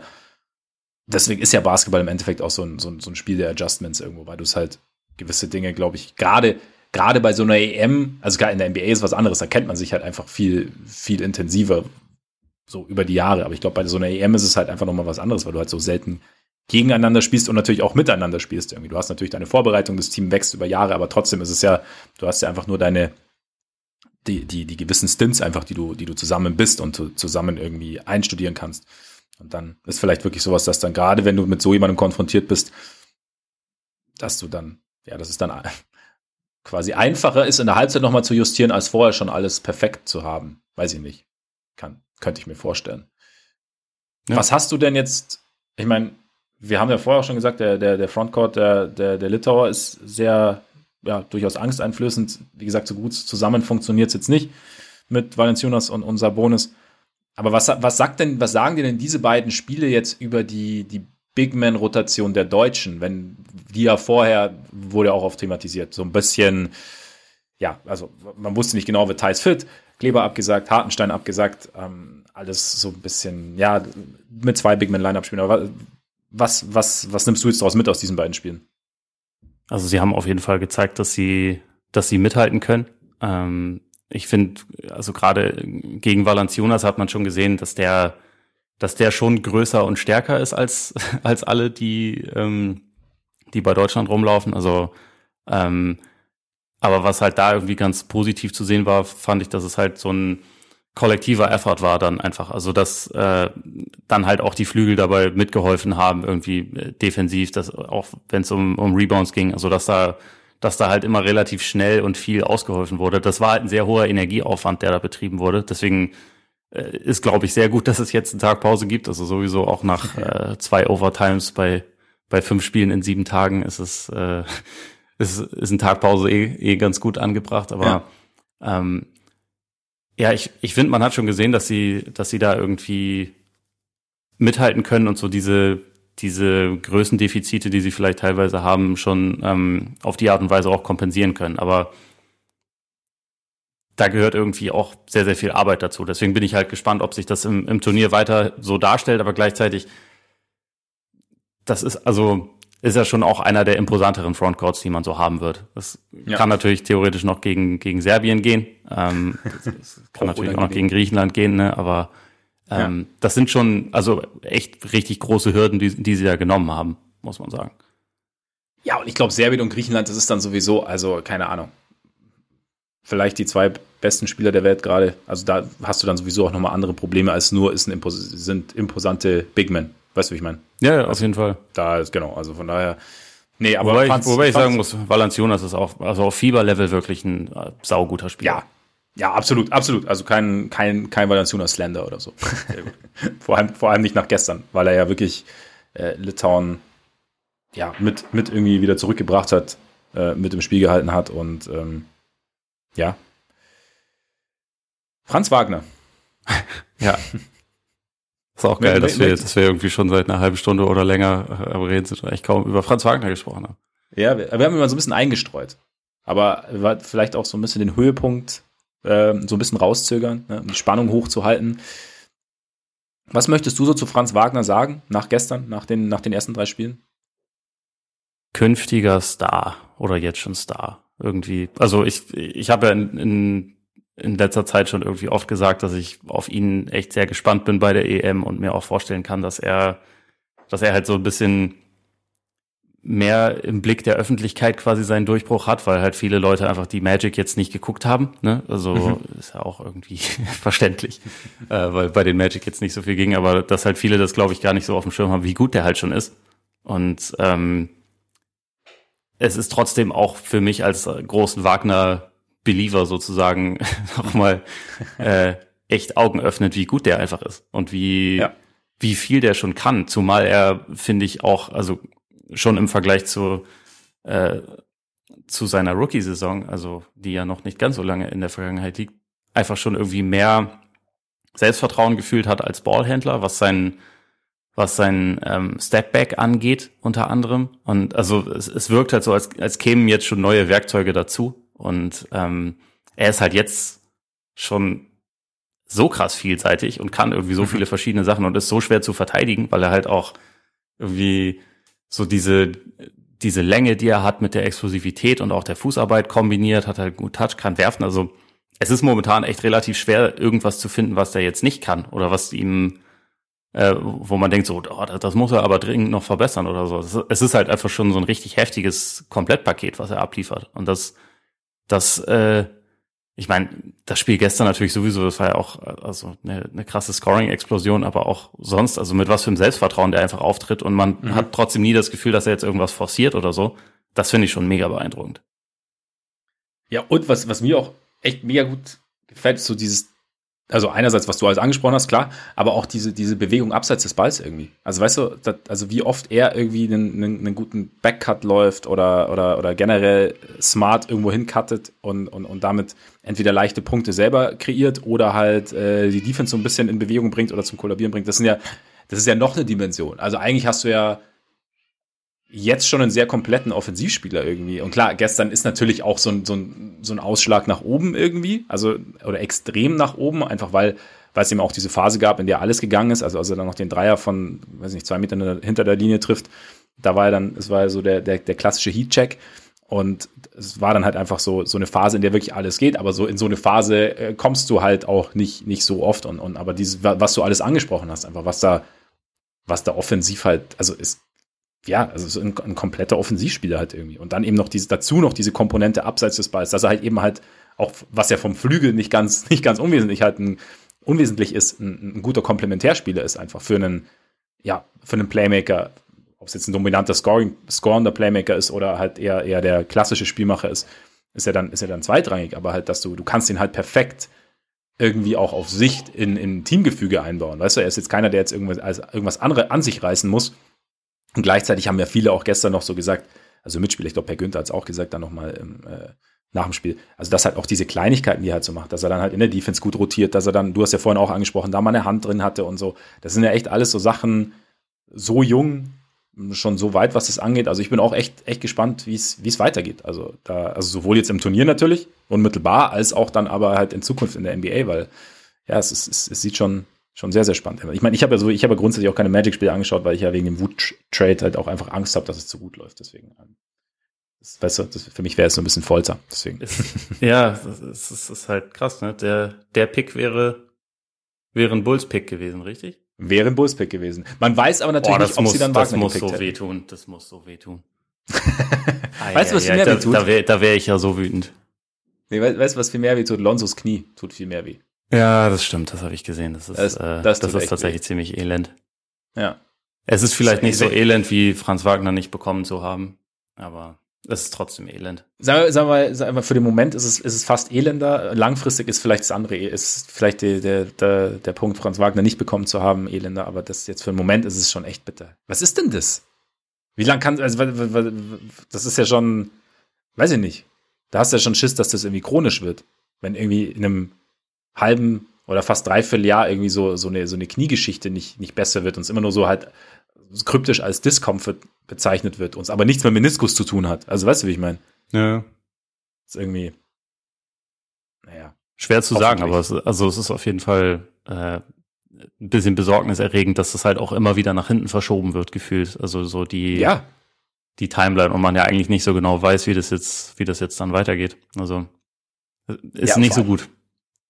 deswegen ist ja Basketball im Endeffekt auch so ein, so ein, so ein Spiel der Adjustments irgendwo, weil du es halt gewisse Dinge, glaube ich, gerade gerade bei so einer EM, also gerade in der NBA ist was anderes, da kennt man sich halt einfach viel, viel intensiver so über die Jahre. Aber ich glaube, bei so einer EM ist es halt einfach nochmal was anderes, weil du halt so selten gegeneinander spielst und natürlich auch miteinander spielst irgendwie. Du hast natürlich deine Vorbereitung, das Team wächst über Jahre, aber trotzdem ist es ja, du hast ja einfach nur deine, die, die, die gewissen Stints einfach, die du, die du zusammen bist und zusammen irgendwie einstudieren kannst. Und dann ist vielleicht wirklich sowas, dass dann gerade, wenn du mit so jemandem konfrontiert bist, dass du dann, ja, das ist dann <laughs> quasi einfacher ist, in der Halbzeit nochmal zu justieren, als vorher schon alles perfekt zu haben. Weiß ich nicht. Kann, könnte ich mir vorstellen. Ja. Was hast du denn jetzt? Ich meine, wir haben ja vorher auch schon gesagt, der, der, der Frontcourt der, der, der Litauer ist sehr, ja, durchaus angsteinflößend. Wie gesagt, so gut zusammen funktioniert es jetzt nicht mit Valenciunas und, und Sabonis. Aber was, was sagt denn, was sagen dir denn diese beiden Spiele jetzt über die, die Big Man-Rotation der Deutschen, wenn die ja vorher wurde auch oft thematisiert, so ein bisschen, ja, also man wusste nicht genau, wird Thais fit, Kleber abgesagt, Hartenstein abgesagt, ähm, alles so ein bisschen, ja, mit zwei Big Man Lineup spielen. Aber was, was, was nimmst du jetzt daraus mit aus diesen beiden Spielen? Also sie haben auf jeden Fall gezeigt, dass sie, dass sie mithalten können. Ähm, ich finde, also gerade gegen Valanciunas hat man schon gesehen, dass der, dass der schon größer und stärker ist als, <laughs> als alle, die, ähm, die bei Deutschland rumlaufen. Also ähm, aber was halt da irgendwie ganz positiv zu sehen war, fand ich, dass es halt so ein kollektiver Effort war dann einfach. Also dass äh, dann halt auch die Flügel dabei mitgeholfen haben, irgendwie äh, defensiv, dass auch wenn es um, um Rebounds ging, also dass da dass da halt immer relativ schnell und viel ausgeholfen wurde. Das war halt ein sehr hoher Energieaufwand, der da betrieben wurde. Deswegen äh, ist, glaube ich, sehr gut, <laughs> dass es jetzt einen Tag Pause gibt. Also sowieso auch nach <laughs> äh, zwei Overtimes bei bei fünf Spielen in sieben Tagen ist es äh, <laughs> ist, ist ein Tag Pause eh, eh ganz gut angebracht, aber ja, ähm, ja ich, ich finde, man hat schon gesehen, dass sie, dass sie da irgendwie mithalten können und so diese, diese Größendefizite, die sie vielleicht teilweise haben, schon ähm, auf die Art und Weise auch kompensieren können. Aber da gehört irgendwie auch sehr, sehr viel Arbeit dazu. Deswegen bin ich halt gespannt, ob sich das im, im Turnier weiter so darstellt, aber gleichzeitig, das ist also ist ja schon auch einer der imposanteren Frontcourts, die man so haben wird. Das ja. kann natürlich theoretisch noch gegen, gegen Serbien gehen. Ähm, <laughs> das, kann natürlich auch noch gegen Griechenland gehen, ne? aber ähm, ja. das sind schon also echt richtig große Hürden, die, die sie da genommen haben, muss man sagen. Ja, und ich glaube, Serbien und Griechenland, das ist dann sowieso, also keine Ahnung. Vielleicht die zwei besten Spieler der Welt gerade. Also da hast du dann sowieso auch nochmal andere Probleme als nur ist ein Impos sind imposante Big Men. Weißt du, wie ich meine? Ja, ja, auf jeden Fall. Da ist, genau, also von daher. Nee, aber wobei, ich, wobei ich sagen muss, Valanciunas ist auch, also auf Fieberlevel wirklich ein äh, sauguter Spieler. Ja. Ja, absolut, absolut. Also kein, kein, kein Valanciunas Slender oder so. <laughs> vor, allem, vor allem nicht nach gestern, weil er ja wirklich äh, Litauen ja, mit, mit irgendwie wieder zurückgebracht hat, äh, mit im Spiel gehalten hat und ähm, ja. Franz Wagner. <laughs> ja. <laughs> Ist auch geil, dass wir, dass wir irgendwie schon seit einer halben Stunde oder länger äh, am Reden sind und eigentlich kaum über Franz Wagner gesprochen haben. Ja, wir, wir haben immer so ein bisschen eingestreut. Aber war vielleicht auch so ein bisschen den Höhepunkt äh, so ein bisschen rauszögern, ne, um die Spannung hochzuhalten. Was möchtest du so zu Franz Wagner sagen, nach gestern, nach den, nach den ersten drei Spielen? Künftiger Star oder jetzt schon Star. Irgendwie. Also ich, ich habe ja in, in in letzter Zeit schon irgendwie oft gesagt, dass ich auf ihn echt sehr gespannt bin bei der EM und mir auch vorstellen kann, dass er, dass er halt so ein bisschen mehr im Blick der Öffentlichkeit quasi seinen Durchbruch hat, weil halt viele Leute einfach die Magic jetzt nicht geguckt haben. Ne? Also mhm. ist ja auch irgendwie <laughs> verständlich, äh, weil bei den Magic jetzt nicht so viel ging, aber dass halt viele das, glaube ich, gar nicht so auf dem Schirm haben, wie gut der halt schon ist. Und ähm, es ist trotzdem auch für mich als großen Wagner Believer sozusagen <laughs> nochmal äh, echt Augen öffnet, wie gut der einfach ist und wie, ja. wie viel der schon kann. Zumal er, finde ich, auch, also schon im Vergleich zu, äh, zu seiner Rookie-Saison, also die ja noch nicht ganz so lange in der Vergangenheit liegt, einfach schon irgendwie mehr Selbstvertrauen gefühlt hat als Ballhändler, was sein was sein ähm, Stepback angeht, unter anderem. Und also es, es wirkt halt so, als, als kämen jetzt schon neue Werkzeuge dazu. Und ähm, er ist halt jetzt schon so krass vielseitig und kann irgendwie so mhm. viele verschiedene Sachen und ist so schwer zu verteidigen, weil er halt auch irgendwie so diese diese Länge, die er hat mit der Explosivität und auch der Fußarbeit kombiniert, hat halt gut Touch, kann werfen. Also es ist momentan echt relativ schwer, irgendwas zu finden, was der jetzt nicht kann oder was ihm, äh, wo man denkt, so, oh, das muss er aber dringend noch verbessern oder so. Es ist halt einfach schon so ein richtig heftiges Komplettpaket, was er abliefert. Und das das, äh, ich meine, das Spiel gestern natürlich sowieso, das war ja auch also eine, eine krasse Scoring-Explosion, aber auch sonst, also mit was für einem Selbstvertrauen der einfach auftritt und man mhm. hat trotzdem nie das Gefühl, dass er jetzt irgendwas forciert oder so. Das finde ich schon mega beeindruckend. Ja, und was, was mir auch echt mega gut gefällt, ist so dieses also einerseits, was du alles angesprochen hast, klar, aber auch diese, diese Bewegung abseits des Balls irgendwie. Also weißt du, das, also wie oft er irgendwie einen, einen, einen, guten Backcut läuft oder, oder, oder generell smart irgendwo hincuttet und, und, und damit entweder leichte Punkte selber kreiert oder halt äh, die Defense so ein bisschen in Bewegung bringt oder zum Kollabieren bringt. Das sind ja, das ist ja noch eine Dimension. Also eigentlich hast du ja jetzt schon einen sehr kompletten Offensivspieler irgendwie. Und klar, gestern ist natürlich auch so ein, so ein, so ein Ausschlag nach oben irgendwie, also oder extrem nach oben, einfach weil weil es eben auch diese Phase gab, in der alles gegangen ist, also als er dann noch den Dreier von, weiß nicht, zwei Meter hinter der Linie trifft, da war er dann, es war ja so der, der, der klassische Heat-Check. Und es war dann halt einfach so, so eine Phase, in der wirklich alles geht, aber so in so eine Phase äh, kommst du halt auch nicht, nicht so oft. Und, und aber dieses, was du alles angesprochen hast, einfach was da, was da offensiv halt, also ist ja, also so ein, ein, kompletter Offensivspieler halt irgendwie. Und dann eben noch diese, dazu noch diese Komponente abseits des Balls, dass er halt eben halt auch, was ja vom Flügel nicht ganz, <laughs> nicht ganz unwesentlich halt ein, unwesentlich ist, ein, ein guter Komplementärspieler ist einfach für einen, ja, für einen Playmaker, ob es jetzt ein dominanter Scoring, scorender Playmaker ist oder halt eher, eher der klassische Spielmacher ist, ist er dann, ist er dann zweitrangig, aber halt, dass du, du kannst ihn halt perfekt irgendwie auch auf Sicht in, in Teamgefüge einbauen. Weißt du, er ist jetzt keiner, der jetzt irgendwas, also irgendwas andere an sich reißen muss, und gleichzeitig haben ja viele auch gestern noch so gesagt, also Mitspieler, ich glaube, Per Günther hat es auch gesagt, dann nochmal äh, nach dem Spiel. Also, dass halt auch diese Kleinigkeiten, die er halt so macht, dass er dann halt in der Defense gut rotiert, dass er dann, du hast ja vorhin auch angesprochen, da mal eine Hand drin hatte und so. Das sind ja echt alles so Sachen, so jung, schon so weit, was das angeht. Also ich bin auch echt, echt gespannt, wie es, wie es weitergeht. Also da, also sowohl jetzt im Turnier natürlich, unmittelbar, als auch dann aber halt in Zukunft in der NBA, weil ja, es, ist, es, es sieht schon, schon sehr, sehr spannend. Ich meine, ich habe ja so, ich habe ja grundsätzlich auch keine Magic-Spiele angeschaut, weil ich ja wegen dem Wut-Trade halt auch einfach Angst habe, dass es zu gut läuft. Deswegen, ähm, das, weißt du, das, für mich wäre es so ein bisschen Folter. Deswegen. ja, es ist, ist, halt krass, ne? Der, der Pick wäre, wäre ein Bulls-Pick gewesen, richtig? Wäre ein Bulls-Pick gewesen. Man weiß aber natürlich oh, nicht, ob muss, sie dann Wagner Das muss so hätten. wehtun, das muss so wehtun. <laughs> weißt du, was viel mehr da, wehtut? Da wäre da wär ich ja so wütend. Nee, weißt du, was viel mehr wehtut? Lonzos Knie tut viel mehr weh. Ja, das stimmt, das habe ich gesehen. Das ist, das, äh, das, das ist tatsächlich weh. ziemlich elend. Ja. Es ist vielleicht nicht so elend, wie Franz Wagner nicht bekommen zu haben, aber es ist trotzdem elend. Sagen wir, sagen wir, sagen wir für den Moment ist es, ist es fast elender. Langfristig ist vielleicht das andere, ist vielleicht die, der, der, der Punkt, Franz Wagner nicht bekommen zu haben, elender, aber das jetzt für den Moment ist es schon echt bitter. Was ist denn das? Wie lang kann, also, das ist ja schon, weiß ich nicht. Da hast du ja schon Schiss, dass das irgendwie chronisch wird. Wenn irgendwie in einem halben oder fast dreiviertel Jahr irgendwie so, so eine, so eine Kniegeschichte nicht, nicht besser wird und es immer nur so halt kryptisch als Discomfort bezeichnet wird, uns aber nichts mit Meniskus zu tun hat. Also weißt du, wie ich meine? Ja. ist irgendwie, naja. Schwer zu sagen, aber es, also es ist auf jeden Fall äh, ein bisschen besorgniserregend, dass das halt auch immer wieder nach hinten verschoben wird, gefühlt. Also so die, ja. die Timeline und man ja eigentlich nicht so genau weiß, wie das jetzt, wie das jetzt dann weitergeht. Also ist ja, nicht so gut.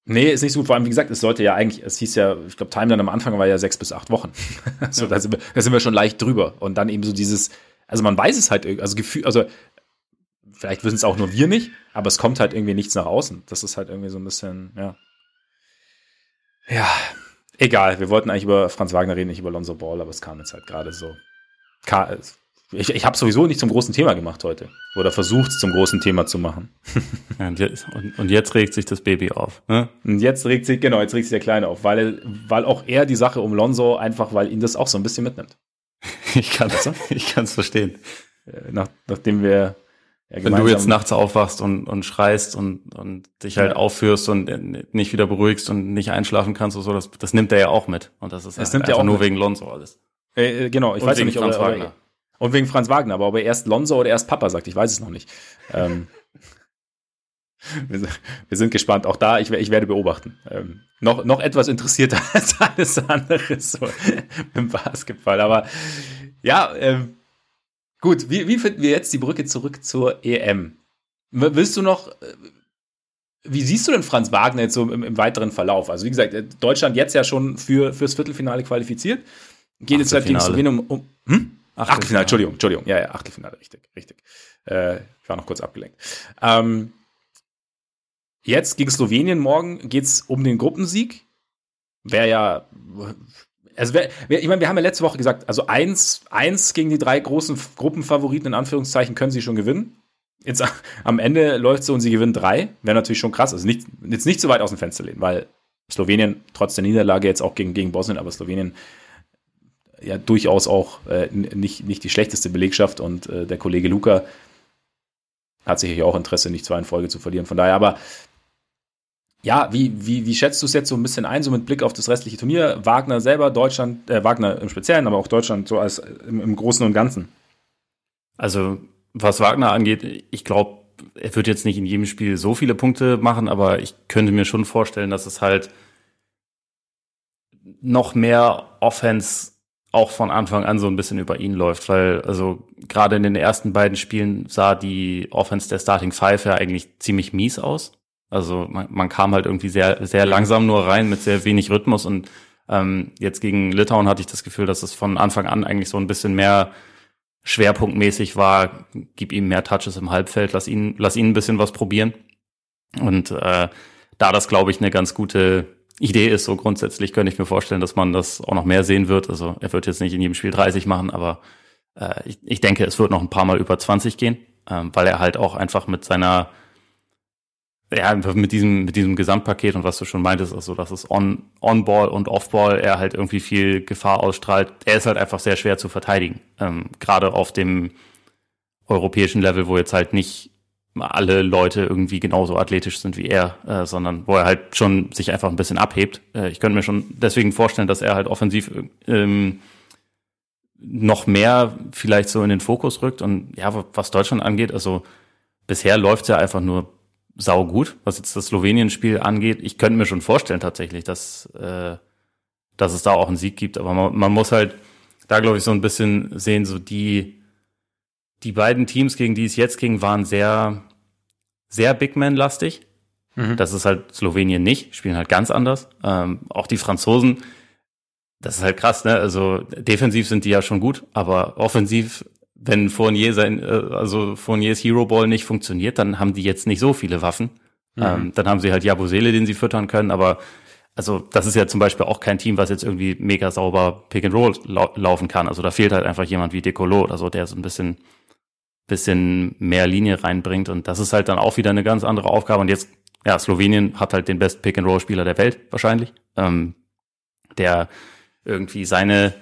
Nee, ist nicht so gut. Vor allem, wie gesagt, es sollte ja eigentlich, es hieß ja, ich glaube, Timeline am Anfang war ja sechs bis acht Wochen. <laughs> so, ja. da, sind wir, da sind wir schon leicht drüber. Und dann eben so dieses, also man weiß es halt, also Gefühl, also vielleicht wissen es auch nur wir nicht, aber es kommt halt irgendwie nichts nach außen. Das ist halt irgendwie so ein bisschen, ja. Ja, egal. Wir wollten eigentlich über Franz Wagner reden, nicht über Lonzo Ball, aber es kam jetzt halt gerade so. Ich, ich habe sowieso nicht zum großen Thema gemacht heute. Oder versucht es zum großen Thema zu machen. <laughs> und, jetzt, und, und, jetzt regt sich das Baby auf. Ne? Und jetzt regt sich, genau, jetzt regt sich der Kleine auf, weil, weil auch er die Sache um Lonzo einfach, weil ihn das auch so ein bisschen mitnimmt. <laughs> ich kann es <laughs> ich kann's verstehen. Äh, nach, nachdem wir ja, Wenn du jetzt nachts aufwachst und, und schreist und, und dich halt ja. aufführst und nicht wieder beruhigst und nicht einschlafen kannst oder so, das, das nimmt er ja auch mit. Und das ist das nimmt einfach nur mit. wegen Lonzo alles. Äh, äh genau, ich und weiß nicht, ob er, und wegen Franz Wagner, aber ob er erst Lonzo oder erst Papa sagt, ich weiß es noch nicht. Ähm, <laughs> wir, wir, sind gespannt. Auch da, ich, ich werde beobachten. Ähm, noch, noch etwas interessierter <laughs> als alles andere so <laughs> im Basketball. Aber ja, ähm, gut, wie, wie finden wir jetzt die Brücke zurück zur EM? Willst du noch, äh, wie siehst du denn Franz Wagner jetzt so im, im weiteren Verlauf? Also wie gesagt, äh, Deutschland jetzt ja schon für, fürs Viertelfinale qualifiziert. Geht jetzt halt gegen Slowenien um, um hm? Achtelfinale, Achtelfinale, Entschuldigung, Entschuldigung. Ja, ja, Achtelfinale, richtig, richtig. Äh, ich war noch kurz abgelenkt. Ähm, jetzt gegen Slowenien morgen geht's um den Gruppensieg. Wäre ja, also wär, ich meine, wir haben ja letzte Woche gesagt, also eins, eins gegen die drei großen Gruppenfavoriten in Anführungszeichen können sie schon gewinnen. Jetzt <laughs> am Ende läuft so und sie gewinnen drei. Wäre natürlich schon krass. Also nicht, jetzt nicht so weit aus dem Fenster lehnen, weil Slowenien trotz der Niederlage jetzt auch gegen, gegen Bosnien, aber Slowenien ja durchaus auch äh, nicht, nicht die schlechteste Belegschaft und äh, der Kollege Luca hat sicherlich auch Interesse, nicht zwei in Folge zu verlieren. Von daher, aber ja, wie, wie, wie schätzt du es jetzt so ein bisschen ein, so mit Blick auf das restliche Turnier? Wagner selber, Deutschland, äh, Wagner im Speziellen, aber auch Deutschland so als im, im Großen und Ganzen. Also, was Wagner angeht, ich glaube, er wird jetzt nicht in jedem Spiel so viele Punkte machen, aber ich könnte mir schon vorstellen, dass es halt noch mehr Offense auch von Anfang an so ein bisschen über ihn läuft, weil also gerade in den ersten beiden Spielen sah die Offense der Starting Five ja eigentlich ziemlich mies aus. Also man, man kam halt irgendwie sehr sehr langsam nur rein mit sehr wenig Rhythmus und ähm, jetzt gegen Litauen hatte ich das Gefühl, dass es von Anfang an eigentlich so ein bisschen mehr schwerpunktmäßig war, gib ihm mehr Touches im Halbfeld, lass ihn, lass ihn ein bisschen was probieren. Und äh, da das, glaube ich, eine ganz gute Idee ist, so grundsätzlich könnte ich mir vorstellen, dass man das auch noch mehr sehen wird. Also er wird jetzt nicht in jedem Spiel 30 machen, aber äh, ich, ich denke, es wird noch ein paar Mal über 20 gehen, ähm, weil er halt auch einfach mit seiner ja, mit diesem, mit diesem Gesamtpaket und was du schon meintest, also dass es on, on Ball und off Ball er halt irgendwie viel Gefahr ausstrahlt. Er ist halt einfach sehr schwer zu verteidigen. Ähm, Gerade auf dem europäischen Level, wo jetzt halt nicht alle Leute irgendwie genauso athletisch sind wie er, äh, sondern wo er halt schon sich einfach ein bisschen abhebt. Äh, ich könnte mir schon deswegen vorstellen, dass er halt offensiv ähm, noch mehr vielleicht so in den Fokus rückt. Und ja, was Deutschland angeht, also bisher läuft es ja einfach nur sau gut, was jetzt das Slowenien-Spiel angeht. Ich könnte mir schon vorstellen tatsächlich, dass, äh, dass es da auch einen Sieg gibt, aber man, man muss halt da, glaube ich, so ein bisschen sehen, so die, die beiden Teams, gegen die es jetzt ging, waren sehr, sehr Big Man-lastig. Mhm. Das ist halt Slowenien nicht, spielen halt ganz anders. Ähm, auch die Franzosen, das ist halt krass, ne? Also defensiv sind die ja schon gut, aber offensiv wenn Fournier sein, äh, also Fourniers Hero Ball nicht funktioniert, dann haben die jetzt nicht so viele Waffen. Mhm. Ähm, dann haben sie halt Jabusele, den sie füttern können, aber also das ist ja zum Beispiel auch kein Team, was jetzt irgendwie mega sauber Pick and Roll lau laufen kann. Also da fehlt halt einfach jemand wie Decolo oder so, der so ein bisschen, bisschen mehr Linie reinbringt. Und das ist halt dann auch wieder eine ganz andere Aufgabe. Und jetzt, ja, Slowenien hat halt den besten Pick and Roll Spieler der Welt wahrscheinlich, ähm, der irgendwie seine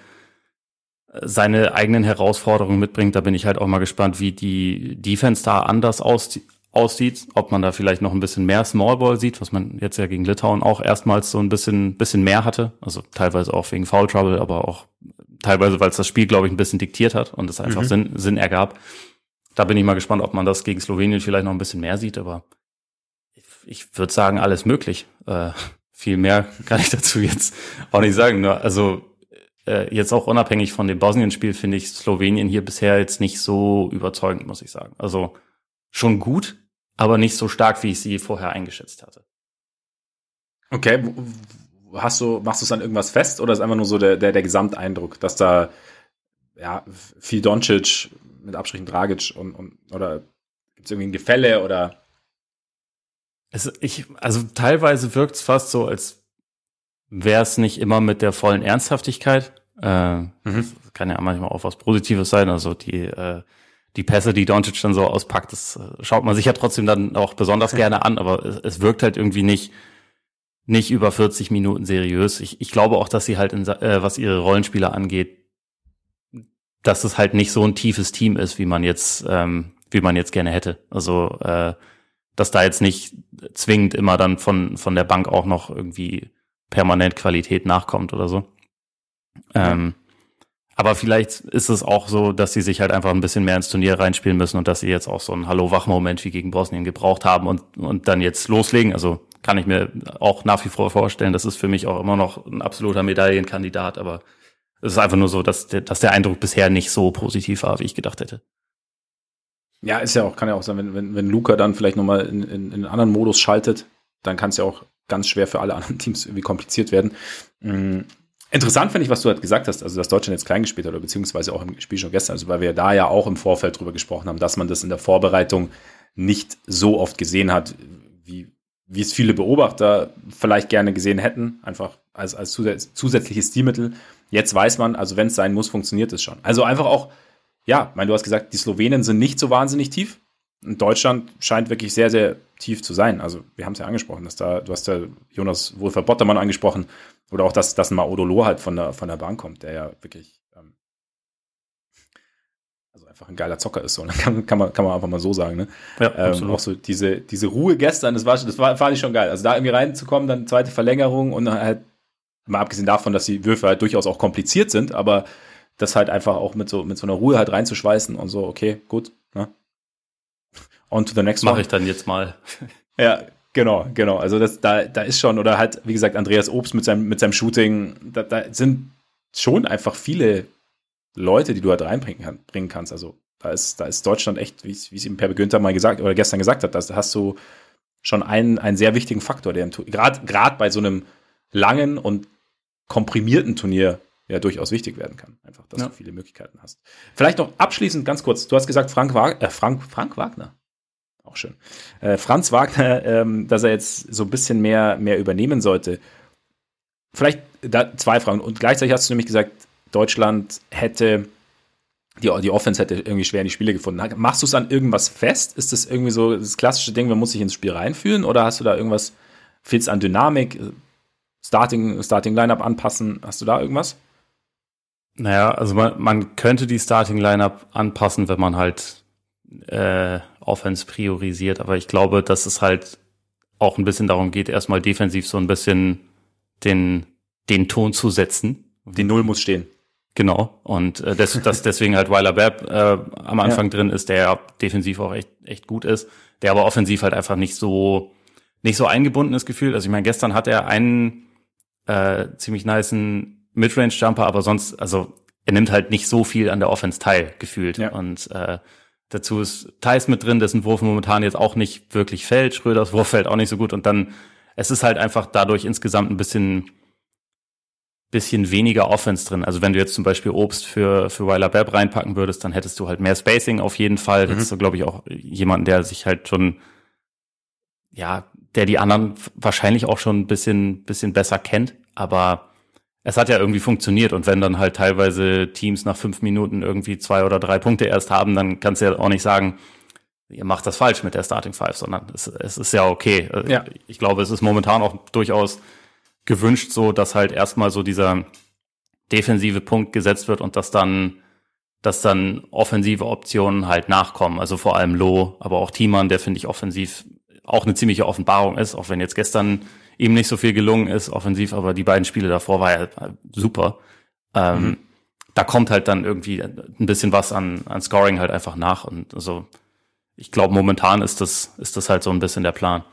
seine eigenen Herausforderungen mitbringt. Da bin ich halt auch mal gespannt, wie die Defense da anders aussieht, ob man da vielleicht noch ein bisschen mehr Smallball sieht, was man jetzt ja gegen Litauen auch erstmals so ein bisschen, bisschen mehr hatte. Also teilweise auch wegen Foul Trouble, aber auch teilweise, weil es das Spiel, glaube ich, ein bisschen diktiert hat und es einfach mhm. Sinn, Sinn ergab. Da bin ich mal gespannt, ob man das gegen Slowenien vielleicht noch ein bisschen mehr sieht, aber ich, würde sagen, alles möglich. Äh, viel mehr <laughs> kann ich dazu jetzt auch nicht sagen. Also äh, jetzt auch unabhängig von dem Bosnien-Spiel finde ich Slowenien hier bisher jetzt nicht so überzeugend, muss ich sagen. Also schon gut, aber nicht so stark, wie ich sie vorher eingeschätzt hatte. Okay, hast du, machst du es dann irgendwas fest oder ist einfach nur so der, der, der Gesamteindruck, dass da ja viel Doncic mit Abstrichen Dragic und, und oder gibt es irgendwie ein Gefälle oder es, ich, also teilweise wirkt es fast so, als wäre es nicht immer mit der vollen Ernsthaftigkeit. Äh, mhm. kann ja manchmal auch was Positives sein. Also die, äh, die Pässe, die Doncic dann so auspackt, das äh, schaut man sich ja trotzdem dann auch besonders gerne an, aber es, es wirkt halt irgendwie nicht, nicht über 40 Minuten seriös. Ich, ich glaube auch, dass sie halt, in, äh, was ihre Rollenspieler angeht, dass es halt nicht so ein tiefes Team ist, wie man jetzt, ähm, wie man jetzt gerne hätte. Also, äh, dass da jetzt nicht zwingend immer dann von, von der Bank auch noch irgendwie permanent Qualität nachkommt oder so. Ähm, aber vielleicht ist es auch so, dass sie sich halt einfach ein bisschen mehr ins Turnier reinspielen müssen und dass sie jetzt auch so einen Hallo-Wach-Moment wie gegen Bosnien gebraucht haben und, und dann jetzt loslegen. Also kann ich mir auch nach wie vor vorstellen. Das ist für mich auch immer noch ein absoluter Medaillenkandidat, aber es ist einfach nur so, dass der, dass der Eindruck bisher nicht so positiv war, wie ich gedacht hätte. Ja, ist ja auch, kann ja auch sein, wenn, wenn, wenn Luca dann vielleicht nochmal in, in, in einen anderen Modus schaltet, dann kann es ja auch ganz schwer für alle <laughs> anderen Teams irgendwie kompliziert werden. Mhm. Interessant finde ich, was du halt gesagt hast, also dass Deutschland jetzt klein gespielt hat, oder beziehungsweise auch im Spiel schon gestern, also weil wir da ja auch im Vorfeld drüber gesprochen haben, dass man das in der Vorbereitung nicht so oft gesehen hat, wie, wie es viele Beobachter vielleicht gerne gesehen hätten, einfach als, als zusätzliches Stilmittel. Jetzt weiß man, also wenn es sein muss, funktioniert es schon. Also einfach auch, ja, mein, du hast gesagt, die Slowenen sind nicht so wahnsinnig tief. Und Deutschland scheint wirklich sehr, sehr tief zu sein. Also wir haben es ja angesprochen, dass da, du hast ja Jonas Wohlfahrt Bottermann angesprochen oder auch, dass, dass ein Maodolo halt von der, von der Bahn kommt, der ja wirklich ähm, also einfach ein geiler Zocker ist. So. Ne? <laughs> Kann, kann, man, kann man einfach mal so sagen. Ne? Ja, ähm, auch so diese, diese Ruhe gestern, das war, das war, fand ich schon geil. Also da irgendwie reinzukommen, dann zweite Verlängerung und halt mal abgesehen davon, dass die Würfe halt durchaus auch kompliziert sind, aber das halt einfach auch mit so, mit so einer Ruhe halt reinzuschweißen und so, okay, gut, ne? On to the next one. Mache ich dann jetzt mal. <laughs> Ja, genau, genau. Also das, da, da ist schon, oder halt, wie gesagt, Andreas Obst mit seinem, mit seinem Shooting, da, da sind schon einfach viele Leute, die du halt reinbringen kann, bringen kannst. Also da ist, da ist Deutschland echt, wie es eben Per Günther mal gesagt oder gestern gesagt hat, da hast du schon einen, einen sehr wichtigen Faktor, der gerade gerade bei so einem langen und komprimierten Turnier ja durchaus wichtig werden kann. Einfach, dass ja. du viele Möglichkeiten hast. Vielleicht noch abschließend ganz kurz. Du hast gesagt, Frank, Wag äh, Frank, Frank Wagner. Auch schön. Äh, Franz Wagner, ähm, dass er jetzt so ein bisschen mehr, mehr übernehmen sollte. Vielleicht da, zwei Fragen. Und gleichzeitig hast du nämlich gesagt, Deutschland hätte die, die Offense hätte irgendwie schwer in die Spiele gefunden. Machst du es an irgendwas fest? Ist das irgendwie so das klassische Ding, man muss sich ins Spiel reinfühlen? Oder hast du da irgendwas, fehlt es an Dynamik, Starting, Starting Lineup anpassen? Hast du da irgendwas? Naja, also man, man könnte die Starting Lineup anpassen, wenn man halt äh, Offense priorisiert, aber ich glaube, dass es halt auch ein bisschen darum geht, erstmal defensiv so ein bisschen den, den Ton zu setzen. Die Null muss stehen. Genau. Und äh, das, das deswegen halt Weiler Babb äh, am Anfang ja. drin ist, der ja defensiv auch echt, echt gut ist, der aber offensiv halt einfach nicht so nicht so eingebunden ist gefühlt. Also ich meine, gestern hat er einen äh, ziemlich niceen Midrange-Jumper, aber sonst, also er nimmt halt nicht so viel an der Offense teil, gefühlt. Ja. Und äh, dazu ist Thais mit drin, dessen Wurf momentan jetzt auch nicht wirklich fällt. Schröders Wurf fällt auch nicht so gut. Und dann, es ist halt einfach dadurch insgesamt ein bisschen bisschen weniger Offense drin. Also wenn du jetzt zum Beispiel Obst für, für Weiler Bab reinpacken würdest, dann hättest du halt mehr Spacing auf jeden Fall. Mhm. Hättest du, glaube ich, auch jemanden, der sich halt schon, ja, der die anderen wahrscheinlich auch schon ein bisschen, bisschen besser kennt. Aber es hat ja irgendwie funktioniert. Und wenn dann halt teilweise Teams nach fünf Minuten irgendwie zwei oder drei Punkte erst haben, dann kannst du ja auch nicht sagen, ihr macht das falsch mit der Starting Five, sondern es, es ist ja okay. Ja. Ich glaube, es ist momentan auch durchaus gewünscht, so dass halt erstmal so dieser defensive Punkt gesetzt wird und dass dann, dass dann offensive Optionen halt nachkommen. Also vor allem Loh, aber auch Thiemann, der finde ich offensiv auch eine ziemliche Offenbarung ist, auch wenn jetzt gestern ihm nicht so viel gelungen ist, offensiv, aber die beiden Spiele davor war ja super. Ähm, mhm. Da kommt halt dann irgendwie ein bisschen was an, an Scoring halt einfach nach. Und also ich glaube, momentan ist das, ist das halt so ein bisschen der Plan.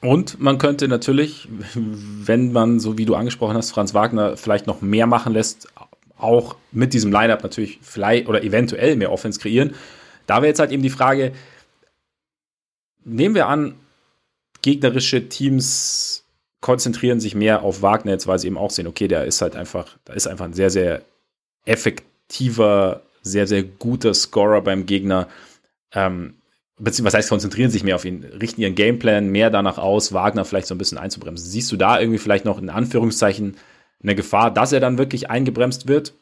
Und man könnte natürlich, wenn man, so wie du angesprochen hast, Franz Wagner vielleicht noch mehr machen lässt, auch mit diesem Lineup natürlich vielleicht oder eventuell mehr Offense kreieren. Da wäre jetzt halt eben die Frage, nehmen wir an, gegnerische Teams konzentrieren sich mehr auf Wagner jetzt, weil sie eben auch sehen, okay, der ist halt einfach, da ist einfach ein sehr, sehr effektiver, sehr, sehr guter Scorer beim Gegner. Ähm, beziehungsweise was heißt, konzentrieren sich mehr auf ihn, richten ihren Gameplan mehr danach aus, Wagner vielleicht so ein bisschen einzubremsen. Siehst du da irgendwie vielleicht noch in Anführungszeichen eine Gefahr, dass er dann wirklich eingebremst wird?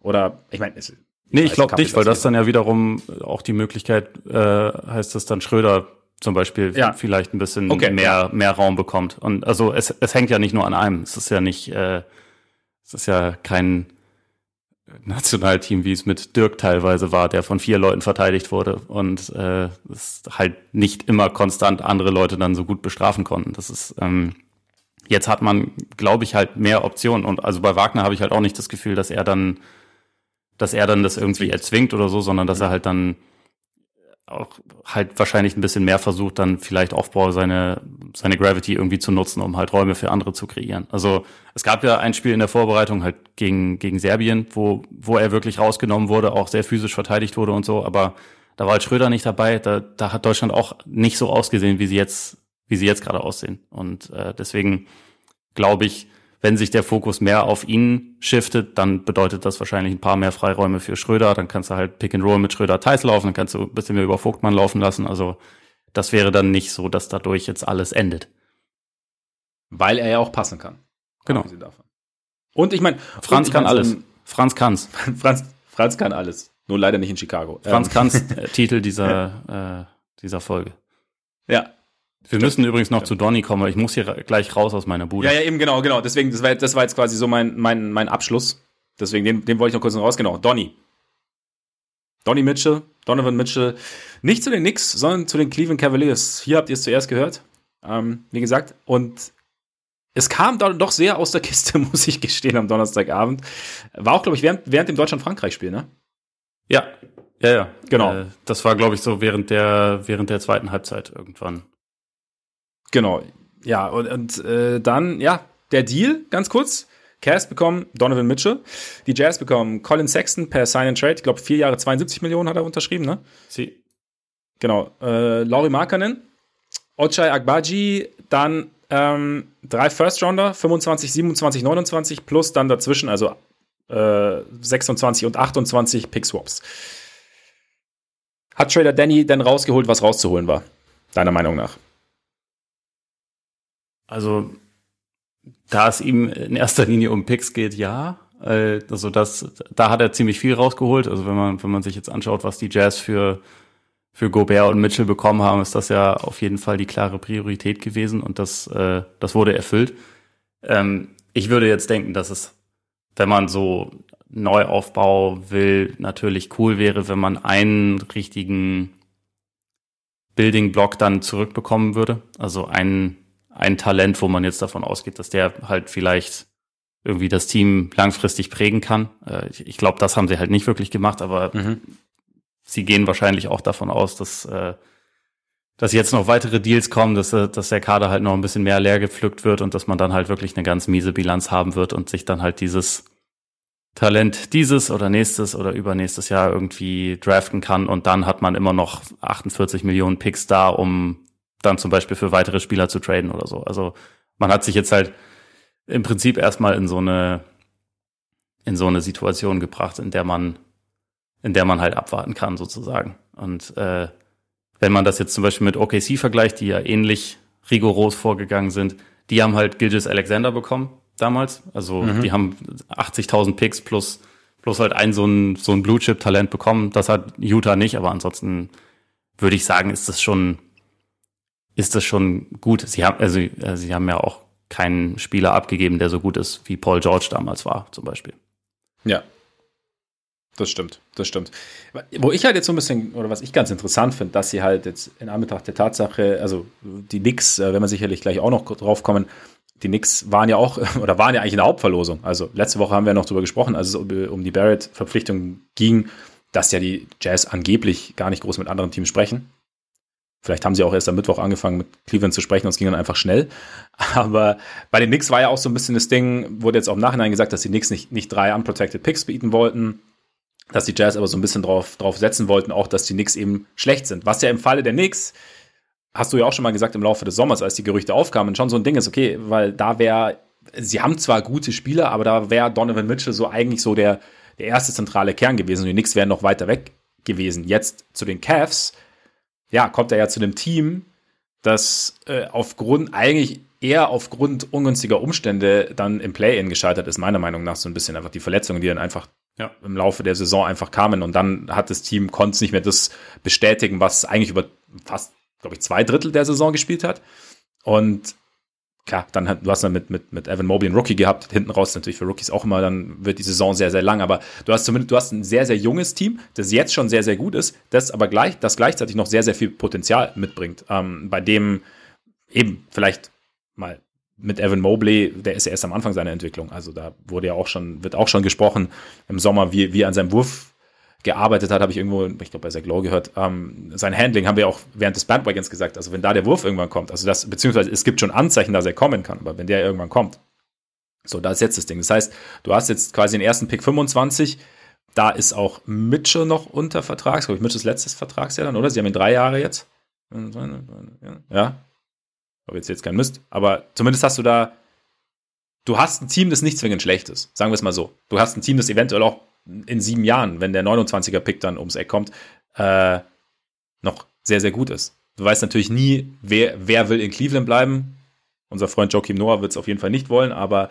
Oder, ich meine, Nee, ich glaube nicht, weil das dann ja wiederum auch die Möglichkeit äh, heißt, dass dann Schröder zum Beispiel ja. vielleicht ein bisschen okay. mehr, mehr Raum bekommt. Und also es, es hängt ja nicht nur an einem. Es ist ja nicht, äh, es ist ja kein Nationalteam, wie es mit Dirk teilweise war, der von vier Leuten verteidigt wurde und äh, es halt nicht immer konstant andere Leute dann so gut bestrafen konnten. Das ist ähm, jetzt hat man, glaube ich, halt mehr Optionen und also bei Wagner habe ich halt auch nicht das Gefühl, dass er dann, dass er dann das irgendwie erzwingt oder so, sondern dass er halt dann auch halt wahrscheinlich ein bisschen mehr versucht, dann vielleicht Aufbau seine, seine Gravity irgendwie zu nutzen, um halt Räume für andere zu kreieren. Also es gab ja ein Spiel in der Vorbereitung halt gegen, gegen Serbien, wo, wo er wirklich rausgenommen wurde, auch sehr physisch verteidigt wurde und so, aber da war halt Schröder nicht dabei, da, da hat Deutschland auch nicht so ausgesehen, wie sie jetzt, wie sie jetzt gerade aussehen. Und äh, deswegen glaube ich, wenn sich der Fokus mehr auf ihn shiftet, dann bedeutet das wahrscheinlich ein paar mehr Freiräume für Schröder. Dann kannst du halt Pick and Roll mit Schröder Theiss laufen, dann kannst du ein bisschen mehr über Vogtmann laufen lassen. Also das wäre dann nicht so, dass dadurch jetzt alles endet. Weil er ja auch passen kann. Genau. Und ich meine, Franz kann alles. Franz kann's. <laughs> Franz, Franz kann alles. Nur leider nicht in Chicago. Franz ähm. kann's, äh, <laughs> Titel dieser, äh, dieser Folge. Ja, wir müssen übrigens noch zu Donny kommen, weil ich muss hier gleich raus aus meiner Bude. Ja, ja, eben genau, genau. Deswegen, das war, das war jetzt quasi so mein, mein, mein Abschluss. Deswegen, den, den wollte ich noch kurz noch raus. Genau, Donny. Donny Mitchell, Donovan Mitchell. Nicht zu den Knicks, sondern zu den Cleveland Cavaliers. Hier habt ihr es zuerst gehört. Ähm, wie gesagt, und es kam doch sehr aus der Kiste, <laughs> muss ich gestehen, am Donnerstagabend. War auch, glaube ich, während, während dem Deutschland-Frankreich-Spiel, ne? Ja, ja, ja. Genau. Äh, das war, glaube ich, so während der, während der zweiten Halbzeit irgendwann. Genau. Ja, und, und äh, dann, ja, der Deal, ganz kurz. Cavs bekommen Donovan Mitchell. Die Jazz bekommen Colin Sexton per Sign and Trade. Ich glaube, vier Jahre 72 Millionen hat er unterschrieben, ne? Sie. Genau. Äh, Laurie Markanen, Ochai Agbaji, dann ähm, drei First Rounder, 25, 27, 29 plus dann dazwischen, also äh, 26 und 28 Pick Swaps. Hat Trader Danny denn rausgeholt, was rauszuholen war? Deiner Meinung nach? Also, da es ihm in erster Linie um Picks geht, ja. Äh, also das, da hat er ziemlich viel rausgeholt. Also wenn man, wenn man sich jetzt anschaut, was die Jazz für, für Gobert und Mitchell bekommen haben, ist das ja auf jeden Fall die klare Priorität gewesen und das, äh, das wurde erfüllt. Ähm, ich würde jetzt denken, dass es, wenn man so Neuaufbau will, natürlich cool wäre, wenn man einen richtigen Building-Block dann zurückbekommen würde. Also einen ein Talent, wo man jetzt davon ausgeht, dass der halt vielleicht irgendwie das Team langfristig prägen kann. Äh, ich glaube, das haben sie halt nicht wirklich gemacht, aber mhm. sie gehen wahrscheinlich auch davon aus, dass, äh, dass jetzt noch weitere Deals kommen, dass, äh, dass der Kader halt noch ein bisschen mehr leer gepflückt wird und dass man dann halt wirklich eine ganz miese Bilanz haben wird und sich dann halt dieses Talent dieses oder nächstes oder übernächstes Jahr irgendwie draften kann und dann hat man immer noch 48 Millionen Picks da, um dann zum Beispiel für weitere Spieler zu traden oder so. Also man hat sich jetzt halt im Prinzip erstmal in so eine in so eine Situation gebracht, in der man in der man halt abwarten kann sozusagen. Und äh, wenn man das jetzt zum Beispiel mit OKC vergleicht, die ja ähnlich rigoros vorgegangen sind, die haben halt Gilgis Alexander bekommen damals. Also mhm. die haben 80.000 Picks plus plus halt ein so ein so ein Blue Chip Talent bekommen. Das hat Utah nicht, aber ansonsten würde ich sagen, ist das schon ist das schon gut. Sie haben, also, äh, sie haben ja auch keinen Spieler abgegeben, der so gut ist, wie Paul George damals war, zum Beispiel. Ja. Das stimmt, das stimmt. Wo ich halt jetzt so ein bisschen, oder was ich ganz interessant finde, dass sie halt jetzt in Anbetracht der Tatsache, also die Knicks, äh, wenn wir sicherlich gleich auch noch drauf kommen, die Knicks waren ja auch, <laughs> oder waren ja eigentlich in der Hauptverlosung. Also letzte Woche haben wir noch drüber gesprochen, als es um die Barrett-Verpflichtung ging, dass ja die Jazz angeblich gar nicht groß mit anderen Teams sprechen. Vielleicht haben sie auch erst am Mittwoch angefangen mit Cleveland zu sprechen und es ging dann einfach schnell. <laughs> Aber bei den Knicks war ja auch so ein bisschen das Ding, wurde jetzt auch im Nachhinein gesagt, dass die Knicks nicht, nicht drei unprotected Picks bieten wollten, dass die Jazz aber so ein bisschen drauf, drauf setzen wollten, auch dass die Knicks eben schlecht sind. Was ja im Falle der Knicks, hast du ja auch schon mal gesagt im Laufe des Sommers, als die Gerüchte aufkamen, schon so ein Ding ist, okay, weil da wäre, sie haben zwar gute Spieler, aber da wäre Donovan Mitchell so eigentlich so der, der erste zentrale Kern gewesen und die Knicks wären noch weiter weg gewesen. Jetzt zu den Cavs, ja, kommt er ja zu einem Team, das äh, aufgrund, eigentlich eher aufgrund ungünstiger Umstände dann im Play-In gescheitert ist, meiner Meinung nach so ein bisschen einfach die Verletzungen, die dann einfach ja. im Laufe der Saison einfach kamen und dann hat das Team, konnte es nicht mehr das bestätigen, was eigentlich über fast, glaube ich, zwei Drittel der Saison gespielt hat. Und klar, dann hat, du hast dann mit, mit, mit Evan Mobley einen Rookie gehabt, hinten raus natürlich für Rookies auch immer, dann wird die Saison sehr, sehr lang, aber du hast zumindest, du hast ein sehr, sehr junges Team, das jetzt schon sehr, sehr gut ist, das aber gleich, das gleichzeitig noch sehr, sehr viel Potenzial mitbringt, ähm, bei dem eben vielleicht mal mit Evan Mobley, der ist ja erst am Anfang seiner Entwicklung, also da wurde ja auch schon, wird auch schon gesprochen im Sommer, wie, wie an seinem Wurf gearbeitet hat, habe ich irgendwo, ich glaube bei Zach Lowe gehört, ähm, sein Handling haben wir auch während des Bandwagons gesagt, also wenn da der Wurf irgendwann kommt, also das, beziehungsweise es gibt schon Anzeichen, dass er kommen kann, aber wenn der irgendwann kommt, so, da ist jetzt das Ding. Das heißt, du hast jetzt quasi den ersten Pick 25, da ist auch Mitchell noch unter Vertrag, glaube ich, Mitchells letztes Vertragsjahr dann, oder? Sie haben ihn drei Jahre jetzt. Ja. Aber jetzt jetzt kein Mist. Aber zumindest hast du da, du hast ein Team, das nicht zwingend schlecht ist. Sagen wir es mal so. Du hast ein Team, das eventuell auch in sieben Jahren, wenn der 29er Pick dann ums Eck kommt, äh, noch sehr, sehr gut ist. Du weißt natürlich nie, wer, wer will in Cleveland bleiben. Unser Freund Joachim Noah wird es auf jeden Fall nicht wollen, aber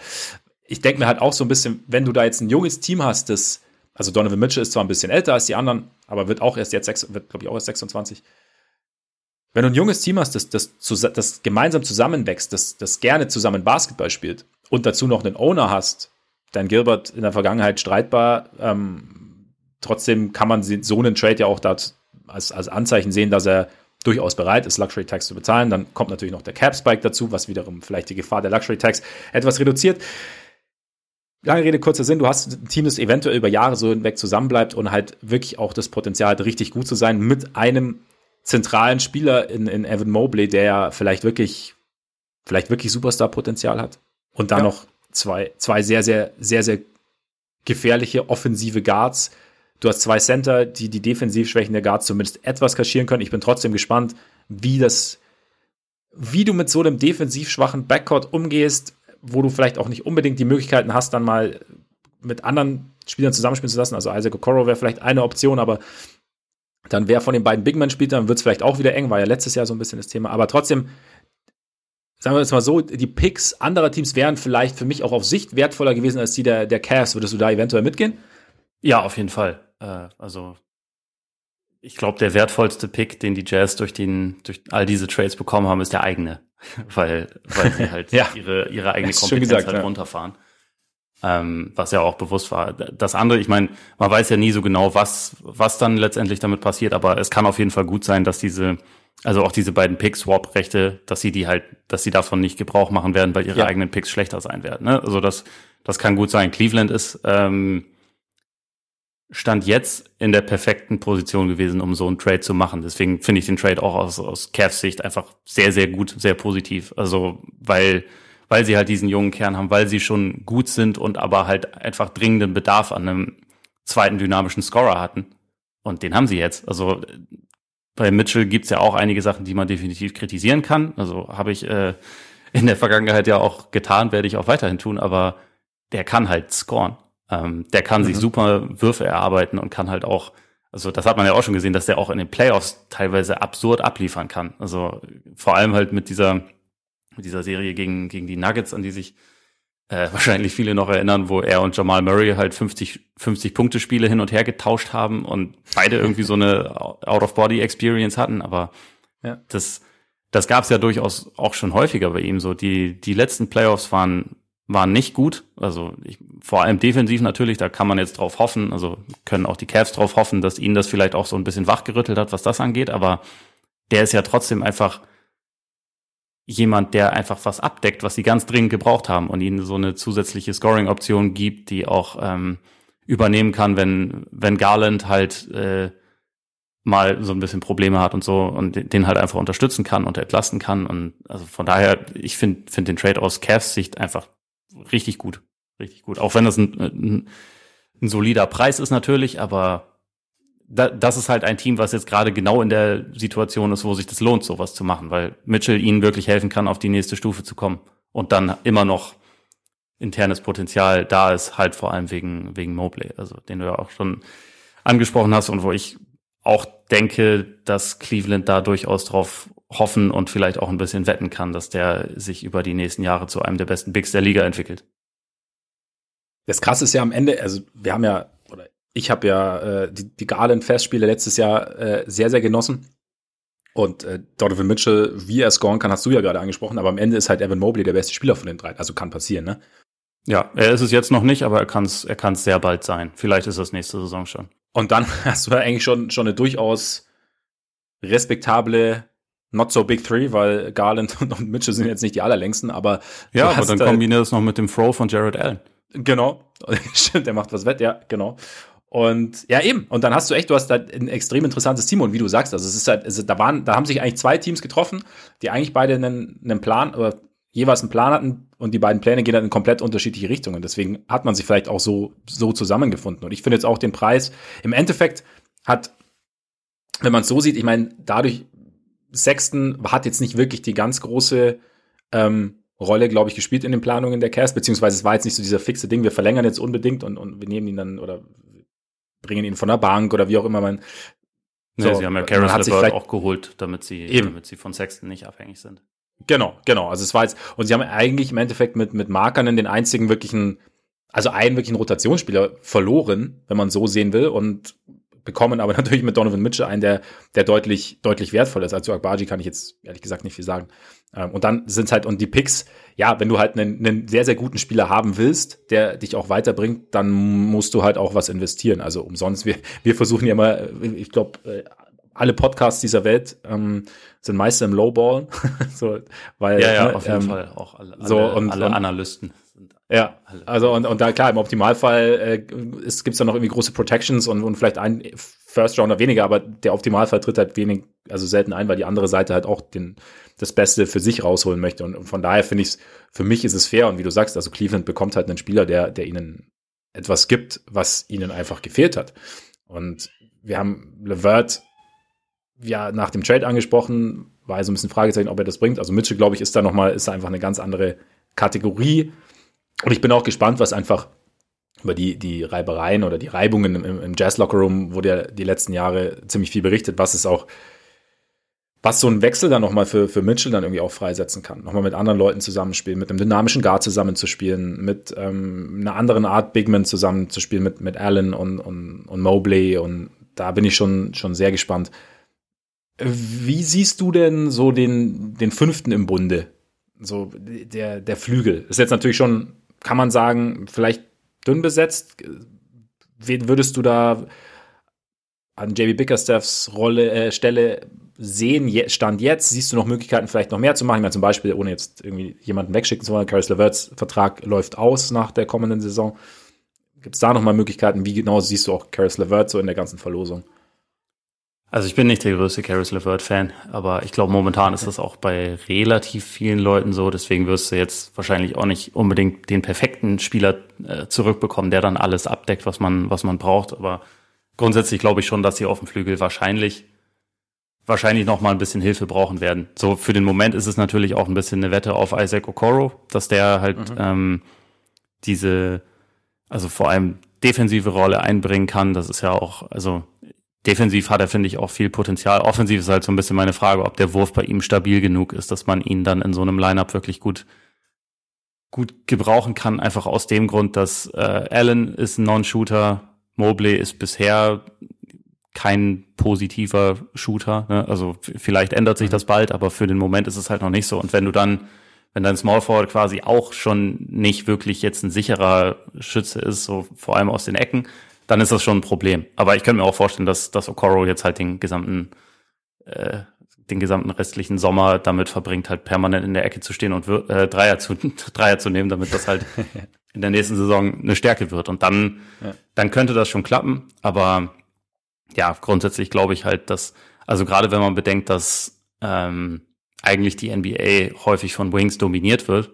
ich denke mir halt auch so ein bisschen, wenn du da jetzt ein junges Team hast, das, also Donovan Mitchell ist zwar ein bisschen älter als die anderen, aber wird auch erst jetzt, wird glaube ich auch erst 26. Wenn du ein junges Team hast, das, das, das gemeinsam zusammenwächst, das, das gerne zusammen Basketball spielt und dazu noch einen Owner hast, Dan Gilbert in der Vergangenheit streitbar. Ähm, trotzdem kann man so einen Trade ja auch als, als Anzeichen sehen, dass er durchaus bereit ist, Luxury Tax zu bezahlen. Dann kommt natürlich noch der Cap Spike dazu, was wiederum vielleicht die Gefahr der Luxury Tax etwas reduziert. Lange Rede, kurzer Sinn, du hast ein Team, das eventuell über Jahre so hinweg zusammenbleibt und halt wirklich auch das Potenzial hat, richtig gut zu sein mit einem zentralen Spieler in, in Evan Mobley, der ja vielleicht wirklich, vielleicht wirklich Superstar-Potenzial hat. Und dann ja. noch zwei, zwei sehr, sehr, sehr, sehr gefährliche offensive Guards. Du hast zwei Center, die die Defensivschwächen der Guards zumindest etwas kaschieren können. Ich bin trotzdem gespannt, wie das, wie du mit so einem defensiv schwachen Backcourt umgehst, wo du vielleicht auch nicht unbedingt die Möglichkeiten hast, dann mal mit anderen Spielern zusammenspielen zu lassen. Also Isaac Okoro wäre vielleicht eine Option, aber dann wer von den beiden Bigman spielt, dann wird es vielleicht auch wieder eng, war ja letztes Jahr so ein bisschen das Thema. Aber trotzdem, sagen wir jetzt mal so, die Picks anderer Teams wären vielleicht für mich auch auf Sicht wertvoller gewesen als die der, der Cavs. Würdest du da eventuell mitgehen? Ja, auf jeden Fall. Äh, also ich glaube, der wertvollste Pick, den die Jazz durch, den, durch all diese Trades bekommen haben, ist der eigene. <laughs> weil, weil sie halt <laughs> ja. ihre, ihre eigene Kompetenz gesagt, halt ja. runterfahren. Ähm, was ja auch bewusst war. Das andere, ich meine, man weiß ja nie so genau, was, was dann letztendlich damit passiert, aber es kann auf jeden Fall gut sein, dass diese, also auch diese beiden Pick-Swap-Rechte, dass sie die halt, dass sie davon nicht Gebrauch machen werden, weil ihre ja. eigenen Picks schlechter sein werden. Ne? Also das, das kann gut sein. Cleveland ist ähm, Stand jetzt in der perfekten Position gewesen, um so einen Trade zu machen. Deswegen finde ich den Trade auch aus, aus Cavs Sicht einfach sehr, sehr gut, sehr positiv. Also, weil, weil sie halt diesen jungen Kern haben, weil sie schon gut sind und aber halt einfach dringenden Bedarf an einem zweiten dynamischen Scorer hatten. Und den haben sie jetzt. Also bei Mitchell gibt's ja auch einige Sachen, die man definitiv kritisieren kann. Also habe ich äh, in der Vergangenheit ja auch getan, werde ich auch weiterhin tun, aber der kann halt scoren. Ähm, der kann mhm. sich super Würfe erarbeiten und kann halt auch, also das hat man ja auch schon gesehen, dass der auch in den Playoffs teilweise absurd abliefern kann. Also vor allem halt mit dieser, mit dieser Serie gegen, gegen die Nuggets, an die sich äh, wahrscheinlich viele noch erinnern, wo er und Jamal Murray halt 50, 50 Punkte Spiele hin und her getauscht haben und beide irgendwie so eine <laughs> Out-of-Body-Experience hatten, aber ja. das, das gab es ja durchaus auch schon häufiger bei ihm. So die die letzten Playoffs waren waren nicht gut. Also ich, vor allem defensiv natürlich, da kann man jetzt drauf hoffen, also können auch die Cavs drauf hoffen, dass ihnen das vielleicht auch so ein bisschen wachgerüttelt hat, was das angeht, aber der ist ja trotzdem einfach jemand, der einfach was abdeckt, was sie ganz dringend gebraucht haben und ihnen so eine zusätzliche Scoring-Option gibt, die auch ähm, übernehmen kann, wenn, wenn Garland halt äh, mal so ein bisschen Probleme hat und so und den halt einfach unterstützen kann und entlasten kann. Und also von daher, ich finde find den Trade aus Cavs Sicht einfach richtig gut. Richtig gut. Auch wenn das ein, ein, ein solider Preis ist natürlich, aber da, das ist halt ein Team, was jetzt gerade genau in der Situation ist, wo sich das lohnt, sowas zu machen, weil Mitchell ihnen wirklich helfen kann, auf die nächste Stufe zu kommen und dann immer noch internes Potenzial da ist, halt vor allem wegen, wegen Mobley, also den du ja auch schon angesprochen hast und wo ich auch denke, dass Cleveland da durchaus drauf hoffen und vielleicht auch ein bisschen wetten kann, dass der sich über die nächsten Jahre zu einem der besten Bigs der Liga entwickelt. Das krasse ist ja am Ende, also wir haben ja, ich habe ja äh, die, die Garland-Festspiele letztes Jahr äh, sehr, sehr genossen. Und äh, Donovan Mitchell, wie er scoren kann, hast du ja gerade angesprochen, aber am Ende ist halt Evan Mobley der beste Spieler von den drei. Also kann passieren, ne? Ja, er ist es jetzt noch nicht, aber er kann es er kann's sehr bald sein. Vielleicht ist es nächste Saison schon. Und dann <laughs> hast du ja eigentlich schon, schon eine durchaus respektable Not so Big Three, weil Garland <laughs> und Mitchell sind jetzt nicht die allerlängsten, aber. Ja, aber dann kombiniert es noch mit dem Throw von Jared Allen. Genau. <laughs> Stimmt, der macht was wett, ja, genau. Und ja, eben. Und dann hast du echt, du hast da ein extrem interessantes Team. Und wie du sagst, also es ist halt, also da waren, da haben sich eigentlich zwei Teams getroffen, die eigentlich beide einen, einen Plan oder jeweils einen Plan hatten und die beiden Pläne gehen dann in komplett unterschiedliche Richtungen. Deswegen hat man sich vielleicht auch so, so zusammengefunden. Und ich finde jetzt auch den Preis, im Endeffekt hat, wenn man es so sieht, ich meine, dadurch, Sexton hat jetzt nicht wirklich die ganz große ähm, Rolle, glaube ich, gespielt in den Planungen der Cast, beziehungsweise es war jetzt nicht so dieser fixe Ding, wir verlängern jetzt unbedingt und, und wir nehmen ihn dann oder bringen ihn von der Bank oder wie auch immer man. So, sie haben ja Karis LeVert auch geholt, damit sie, eben. damit sie von Sexton nicht abhängig sind. Genau, genau. Also es war jetzt, und sie haben eigentlich im Endeffekt mit, mit Markern den einzigen wirklichen, also einen wirklichen Rotationsspieler verloren, wenn man so sehen will. Und bekommen, aber <laughs> natürlich mit Donovan Mitchell einen, der, der deutlich, deutlich wertvoll ist. Also Akbaji kann ich jetzt ehrlich gesagt nicht viel sagen. Ähm, und dann sind halt, und die Picks, ja, wenn du halt einen, einen sehr, sehr guten Spieler haben willst, der dich auch weiterbringt, dann musst du halt auch was investieren. Also umsonst. Wir, wir versuchen ja mal, ich glaube, alle Podcasts dieser Welt ähm, sind meist im Lowball. <laughs> so, weil, ja, ja, ne, auf jeden ähm, Fall. Auch alle, alle, so, und- alle Analysten. Ja, also und, und da klar, im Optimalfall äh, es gibt's dann noch irgendwie große Protections und, und vielleicht ein First Rounder weniger, aber der Optimalfall tritt halt wenig, also selten ein, weil die andere Seite halt auch den, das Beste für sich rausholen möchte. Und, und von daher finde ich es, für mich ist es fair und wie du sagst, also Cleveland bekommt halt einen Spieler, der, der ihnen etwas gibt, was ihnen einfach gefehlt hat. Und wir haben Levert ja nach dem Trade angesprochen, war so ein bisschen Fragezeichen, ob er das bringt. Also Mitchell, glaube ich, ist da nochmal, ist da einfach eine ganz andere Kategorie. Und ich bin auch gespannt, was einfach über die, die Reibereien oder die Reibungen im, im Jazz-Lockerroom wurde ja die letzten Jahre ziemlich viel berichtet, was es auch, was so ein Wechsel dann nochmal für, für Mitchell dann irgendwie auch freisetzen kann. Nochmal mit anderen Leuten zusammenspielen, mit einem dynamischen Guard zusammenzuspielen, mit ähm, einer anderen Art Bigman zusammenzuspielen, mit, mit Allen und, und, und Mobley. Und da bin ich schon, schon sehr gespannt. Wie siehst du denn so den, den fünften im Bunde? So der, der Flügel. Ist jetzt natürlich schon, kann man sagen, vielleicht dünn besetzt. Wen würdest du da an JB Bickerstaffs Rolle, äh, Stelle sehen? Je, Stand jetzt, siehst du noch Möglichkeiten, vielleicht noch mehr zu machen? Ich meine, zum Beispiel, ohne jetzt irgendwie jemanden wegschicken zu wollen, Caris LeVerts Vertrag läuft aus nach der kommenden Saison. Gibt es da noch mal Möglichkeiten? Wie genau siehst du auch Caris LeVert so in der ganzen Verlosung? Also ich bin nicht der größte Caris LeVert-Fan, aber ich glaube, momentan ist das auch bei relativ vielen Leuten so. Deswegen wirst du jetzt wahrscheinlich auch nicht unbedingt den perfekten Spieler äh, zurückbekommen, der dann alles abdeckt, was man, was man braucht. Aber grundsätzlich glaube ich schon, dass sie auf dem Flügel wahrscheinlich wahrscheinlich noch mal ein bisschen Hilfe brauchen werden. So für den Moment ist es natürlich auch ein bisschen eine Wette auf Isaac Okoro, dass der halt ähm, diese, also vor allem defensive Rolle einbringen kann. Das ist ja auch, also defensiv hat er, finde ich, auch viel Potenzial. Offensiv ist halt so ein bisschen meine Frage, ob der Wurf bei ihm stabil genug ist, dass man ihn dann in so einem Lineup wirklich gut gut gebrauchen kann, einfach aus dem Grund, dass äh, Allen ist ein Non-Shooter, Mobley ist bisher kein positiver Shooter. Ne? Also vielleicht ändert sich das bald, aber für den Moment ist es halt noch nicht so. Und wenn du dann, wenn dein Small Forward quasi auch schon nicht wirklich jetzt ein sicherer Schütze ist, so vor allem aus den Ecken, dann ist das schon ein Problem. Aber ich könnte mir auch vorstellen, dass, dass Okoro jetzt halt den gesamten, äh, den gesamten restlichen Sommer damit verbringt, halt permanent in der Ecke zu stehen und äh, Dreier zu, <laughs> Dreier zu nehmen, damit das halt <laughs> in der nächsten Saison eine Stärke wird. Und dann, Ja. dann könnte das schon klappen. Aber ja, grundsätzlich glaube ich halt, dass, also gerade wenn man bedenkt, dass ähm, eigentlich die NBA häufig von Wings dominiert wird,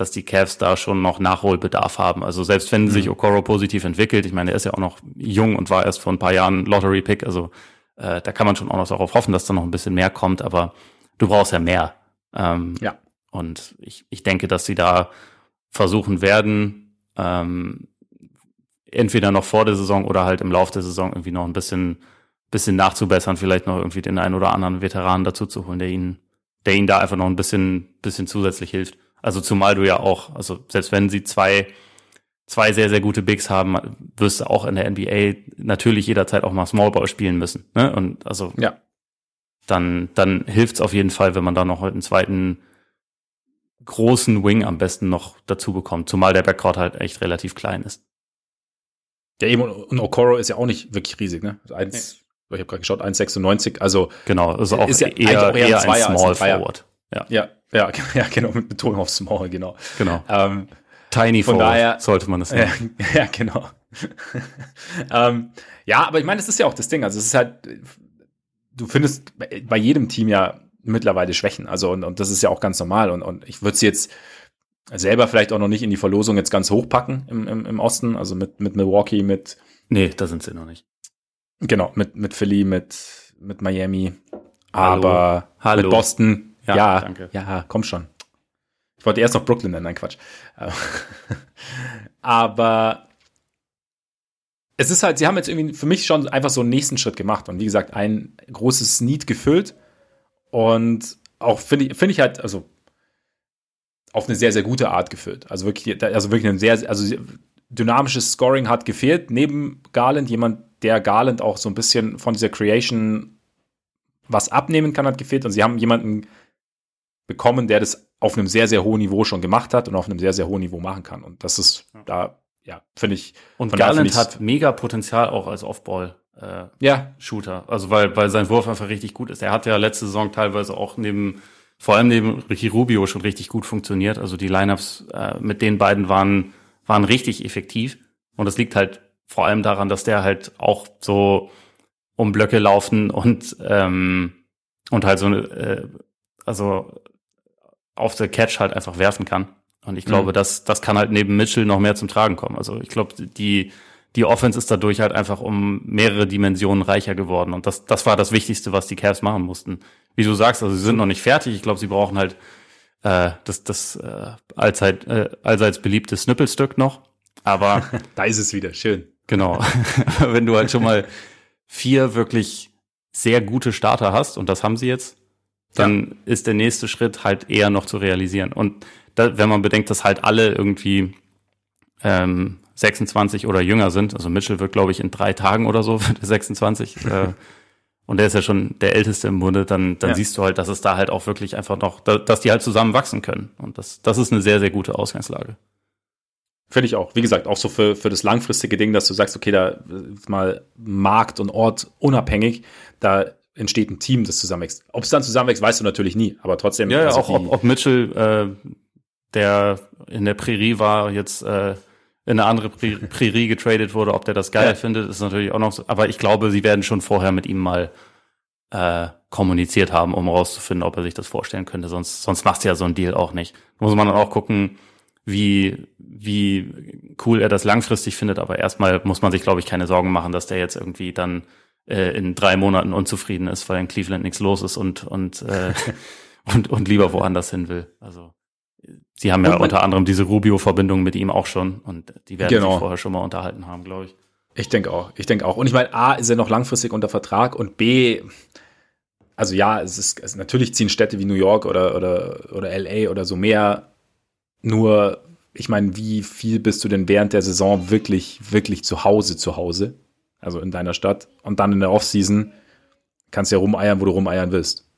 dass die Cavs da schon noch Nachholbedarf haben. Also selbst wenn sich Okoro positiv entwickelt, ich meine, er ist ja auch noch jung und war erst vor ein paar Jahren Lottery-Pick, also äh, da kann man schon auch noch darauf hoffen, dass da noch ein bisschen mehr kommt, aber du brauchst ja mehr. Ähm, Ja. Und ich, ich denke, dass sie da versuchen werden, ähm, entweder noch vor der Saison oder halt im Lauf der Saison irgendwie noch ein bisschen, bisschen nachzubessern, vielleicht noch irgendwie den einen oder anderen Veteranen dazu zu holen, der ihnen, der ihnen da einfach noch ein bisschen, bisschen zusätzlich hilft. Also zumal du ja auch, also selbst wenn sie zwei, zwei sehr, sehr gute Bigs haben, wirst du auch in der NBA natürlich jederzeit auch mal Smallball spielen müssen. Ne? Und also Ja. dann, dann hilft's auf jeden Fall, wenn man da noch einen zweiten großen Wing am besten noch dazu bekommt, zumal der Backcourt halt echt relativ klein ist. Ja, eben, und Okoro ist ja auch nicht wirklich riesig, ne? Also Eins, Ich habe gerade geschaut, 1,96, also Genau, also auch Ist ja eher, auch eher ein eher, ein Zweier ein Small. Forward. Ja, ja, ja, <laughs> ja, genau, mit Betonung auf Small, genau. genau. Ähm, Tiny Von daher- sollte man es ja, nennen. <laughs> ja, genau. <laughs> ähm, ja, aber ich meine, das ist ja auch das Ding. Also es ist halt, du findest bei- jedem Team ja mittlerweile Schwächen. Also und, und das ist ja auch ganz normal. Und, und ich würde sie jetzt selber vielleicht auch noch nicht in die Verlosung jetzt ganz hochpacken im, im, im Osten. Also mit, mit Milwaukee, mit Nee, da sind sie noch nicht. Genau, mit, mit Philly, mit, mit Miami. Hallo. Aber Hallo. mit Boston. Ja, Ja, danke. Ja, komm schon. Ich wollte erst noch Brooklyn nennen, nein, Quatsch. <laughs> Aber es ist halt, sie haben jetzt irgendwie für mich schon einfach so einen nächsten Schritt gemacht und wie gesagt, ein großes Need gefüllt und auch finde ich, finde ich halt, also auf eine sehr, sehr gute Art gefüllt. Also wirklich, also wirklich ein sehr, also dynamisches Scoring hat gefehlt. Neben Garland jemand, der Garland auch so ein bisschen von dieser Creation was abnehmen kann, hat gefehlt. Und sie haben jemanden bekommen, der das auf einem sehr, sehr hohen Niveau schon gemacht hat und auf einem sehr, sehr hohen Niveau machen kann. Und das ist da, ja, finde ich. Und Garland hat mega Potenzial auch als Offball. äh, ja. Shooter. Also weil, weil sein Wurf einfach richtig gut ist. Er hat ja letzte Saison teilweise auch neben, vor allem neben Ricky Rubio schon richtig gut funktioniert. Also die Lineups äh, mit den beiden waren, waren richtig effektiv. Und das liegt halt vor allem daran, dass der halt auch so um Blöcke laufen und ähm, und halt so äh, also auf der Catch halt einfach werfen kann. Und ich glaube, mhm. das, das kann halt neben Mitchell noch mehr zum Tragen kommen. Also ich glaube, die, die Offense ist dadurch halt einfach um mehrere Dimensionen reicher geworden. Und das, das war das Wichtigste, was die Cavs machen mussten. Wie du sagst, also sie sind noch nicht fertig. Ich glaube, sie brauchen halt äh, das, das äh, allzeit, äh, allseits beliebte Snippelstück noch. Aber <laughs> da ist es wieder, schön. Genau. <laughs> Wenn du halt schon mal vier wirklich sehr gute Starter hast, und das haben sie jetzt, dann ja. ist der nächste Schritt halt eher noch zu realisieren. Und da, wenn man bedenkt, dass halt alle irgendwie ähm, 26 oder jünger sind, also Mitchell wird, glaube ich, in drei Tagen oder so <laughs> 26, äh, und der ist ja schon der Älteste im Bunde, dann, dann ja. siehst du halt, dass es da halt auch wirklich einfach noch, dass die halt zusammen wachsen können. Und das, das ist eine sehr, sehr gute Ausgangslage. Finde ich auch. Wie gesagt, auch so für, für das langfristige Ding, dass du sagst, okay, da ist mal Markt und Ort unabhängig, da entsteht ein Team, das zusammenwächst. Ob es dann zusammenwächst, weißt du natürlich nie, aber trotzdem. Ja, also auch ob, ob Mitchell, äh, der in der Prärie war, jetzt äh, in eine andere <laughs> Prärie getradet wurde, ob der das geil ja. findet, ist natürlich auch noch so. Aber ich glaube, sie werden schon vorher mit ihm mal äh, kommuniziert haben, um herauszufinden, ob er sich das vorstellen könnte. Sonst, sonst machst du ja so ein Deal auch nicht. Da muss man dann auch gucken, wie, wie cool er das langfristig findet. Aber erstmal muss man sich, glaube ich, keine Sorgen machen, dass der jetzt irgendwie dann äh, in drei Monaten unzufrieden ist, weil in Cleveland nichts los ist und, und, äh, <laughs> und, und lieber woanders hin will. Also sie haben ja unter anderem diese Rubio-Verbindung mit ihm auch schon und die werden genau. sich vorher schon mal unterhalten haben, glaube ich. Ich denke auch. Ich denke auch. Und ich meine, A, ist er noch langfristig unter Vertrag und B, also ja, es ist, also natürlich ziehen Städte wie New York oder, oder, oder LA oder so mehr. Nur, ich meine, wie viel bist du denn während der Saison wirklich, wirklich zu Hause, zu Hause? Also in deiner Stadt. Und dann in der Offseason kannst du ja rumeiern, wo du rumeiern willst.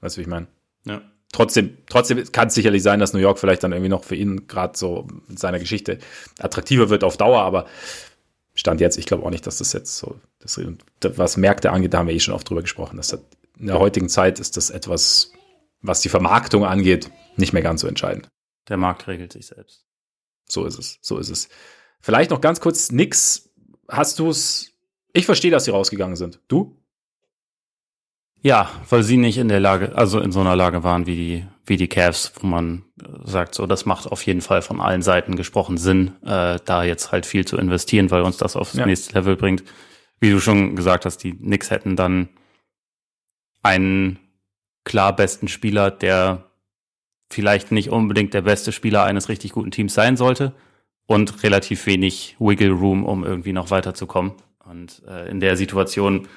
Weißt du, wie ich meine? Ja trotzdem, trotzdem kann es sicherlich sein, dass New York vielleicht dann irgendwie noch für ihn gerade so mit seiner Geschichte attraktiver wird auf Dauer, aber Stand jetzt, ich glaube auch nicht, dass das jetzt so, das, was Märkte angeht, da haben wir eh schon oft drüber gesprochen, dass das, in der heutigen Zeit ist das etwas, was die Vermarktung angeht, nicht mehr ganz so entscheidend. Der Markt regelt sich selbst. So ist es, so ist es. Vielleicht noch ganz kurz, nix, hast du es, ich verstehe, dass sie rausgegangen sind. Du? Ja, weil sie nicht in der Lage, also in so einer Lage waren wie die, wie die Cavs, wo man äh, sagt, so, das macht auf jeden Fall von allen Seiten gesprochen Sinn, äh, da jetzt halt viel zu investieren, weil uns das aufs ja. nächste Level bringt. Wie du schon gesagt hast, die Knicks hätten dann einen klar besten Spieler, der vielleicht nicht unbedingt der beste Spieler eines richtig guten Teams sein sollte und relativ wenig Wiggle Room, um irgendwie noch weiterzukommen. Und äh, in der Situation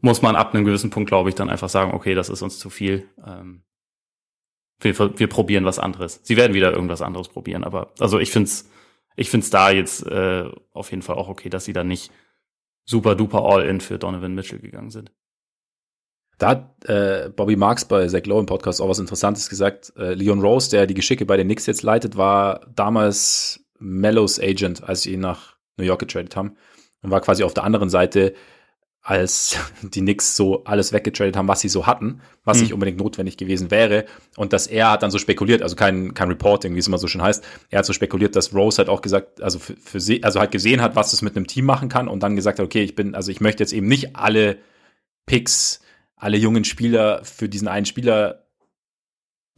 muss man ab einem gewissen Punkt, glaube ich, dann einfach sagen, okay, das ist uns zu viel. Ähm, wir, wir probieren was anderes. Sie werden wieder irgendwas anderes probieren, aber also ich find's, ich find's da jetzt äh, auf jeden Fall auch okay, dass sie dann nicht super duper all-in für Donovan Mitchell gegangen sind. Da hat äh, Bobby Marks bei Zach Lowe im Podcast auch was Interessantes gesagt. Äh, Leon Rose, der die Geschicke bei den Knicks jetzt leitet, war damals Mellows Agent, als sie ihn nach New York getradet haben und war quasi auf der anderen Seite als <laughs> die Knicks so alles weggetradet haben, was sie so hatten, was mhm. nicht unbedingt notwendig gewesen wäre. Und dass er hat dann so spekuliert, also kein, kein Reporting, wie es immer so schön heißt, er hat so spekuliert, dass Rose halt auch gesagt, also für, für sie, also halt gesehen hat, was es mit einem Team machen kann und dann gesagt hat, okay, ich bin, also ich möchte jetzt eben nicht alle Picks, alle jungen Spieler für diesen einen Spieler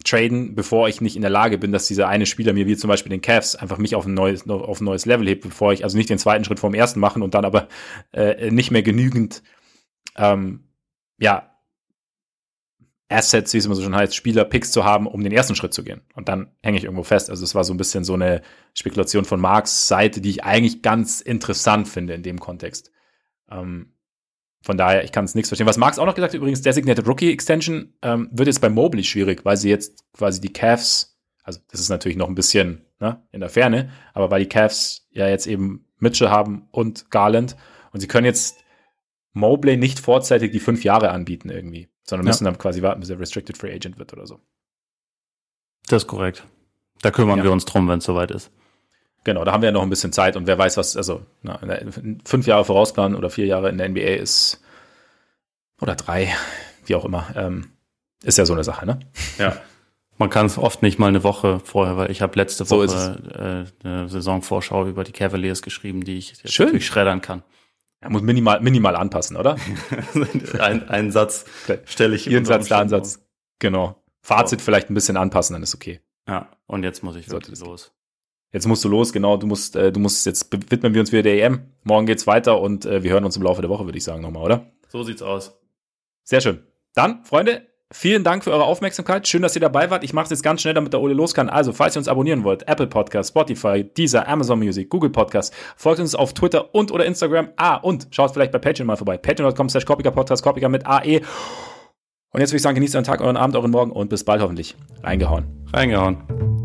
traden, bevor ich nicht in der Lage bin, dass dieser eine Spieler mir, wie zum Beispiel den Cavs, einfach mich auf ein neues, auf ein neues Level hebt, bevor ich also nicht den zweiten Schritt vom ersten machen und dann aber äh, nicht mehr genügend, ähm, ja, Assets, wie es immer so schon heißt, Spieler-Picks zu haben, um den ersten Schritt zu gehen. Und dann hänge ich irgendwo fest. Also es war so ein bisschen so eine Spekulation von Marks Seite, die ich eigentlich ganz interessant finde in dem Kontext. Ähm, von daher, ich kann es nichts verstehen. Was Marx auch noch gesagt hat, übrigens, Designated Rookie Extension ähm, wird jetzt bei Mobley schwierig, weil sie jetzt quasi die Cavs, also das ist natürlich noch ein bisschen ne, in der Ferne, aber weil die Cavs ja jetzt eben Mitchell haben und Garland und sie können jetzt Mobley nicht vorzeitig die fünf Jahre anbieten irgendwie, sondern müssen ja. dann quasi warten, bis er Restricted Free Agent wird oder so. Das ist korrekt. Da kümmern ja. wir uns drum, wenn es soweit ist. Genau, da haben wir ja noch ein bisschen Zeit und wer weiß, was, also na, fünf Jahre vorausplanen oder vier Jahre in der NBA ist oder drei, wie auch immer, ähm, ist ja so eine Sache, ne? Ja. Man kann es oft nicht mal eine Woche vorher, weil ich habe letzte Woche so äh, eine Saisonvorschau über die Cavaliers geschrieben, die ich jetzt Schön. natürlich schreddern kann. Er muss minimal, minimal anpassen, oder? <laughs> ein, einen Satz stelle ich. Ihren Satz, der Ansatz. Genau. Fazit oh. vielleicht ein bisschen anpassen, dann ist okay. Ja, und jetzt muss ich wirklich los. Jetzt musst du los, genau. Du musst, äh, du musst, jetzt widmen wir uns wieder der EM. Morgen geht's weiter und äh, wir hören uns im Laufe der Woche, würde ich sagen, nochmal, oder? So sieht's aus. Sehr schön. Dann, Freunde, vielen Dank für eure Aufmerksamkeit. Schön, dass ihr dabei wart. Ich mache es jetzt ganz schnell, damit der Ole los kann. Also, falls ihr uns abonnieren wollt, Apple Podcast, Spotify, Deezer, Amazon Music, Google Podcast, folgt uns auf Twitter und oder Instagram. Ah, und schaut vielleicht bei Patreon mal vorbei. Patreon.com slash Podcast, Kopiker mit AE. Und jetzt würde ich sagen, genießt euren Tag, euren Abend, euren Morgen und bis bald hoffentlich. Reingehauen. Reingehauen.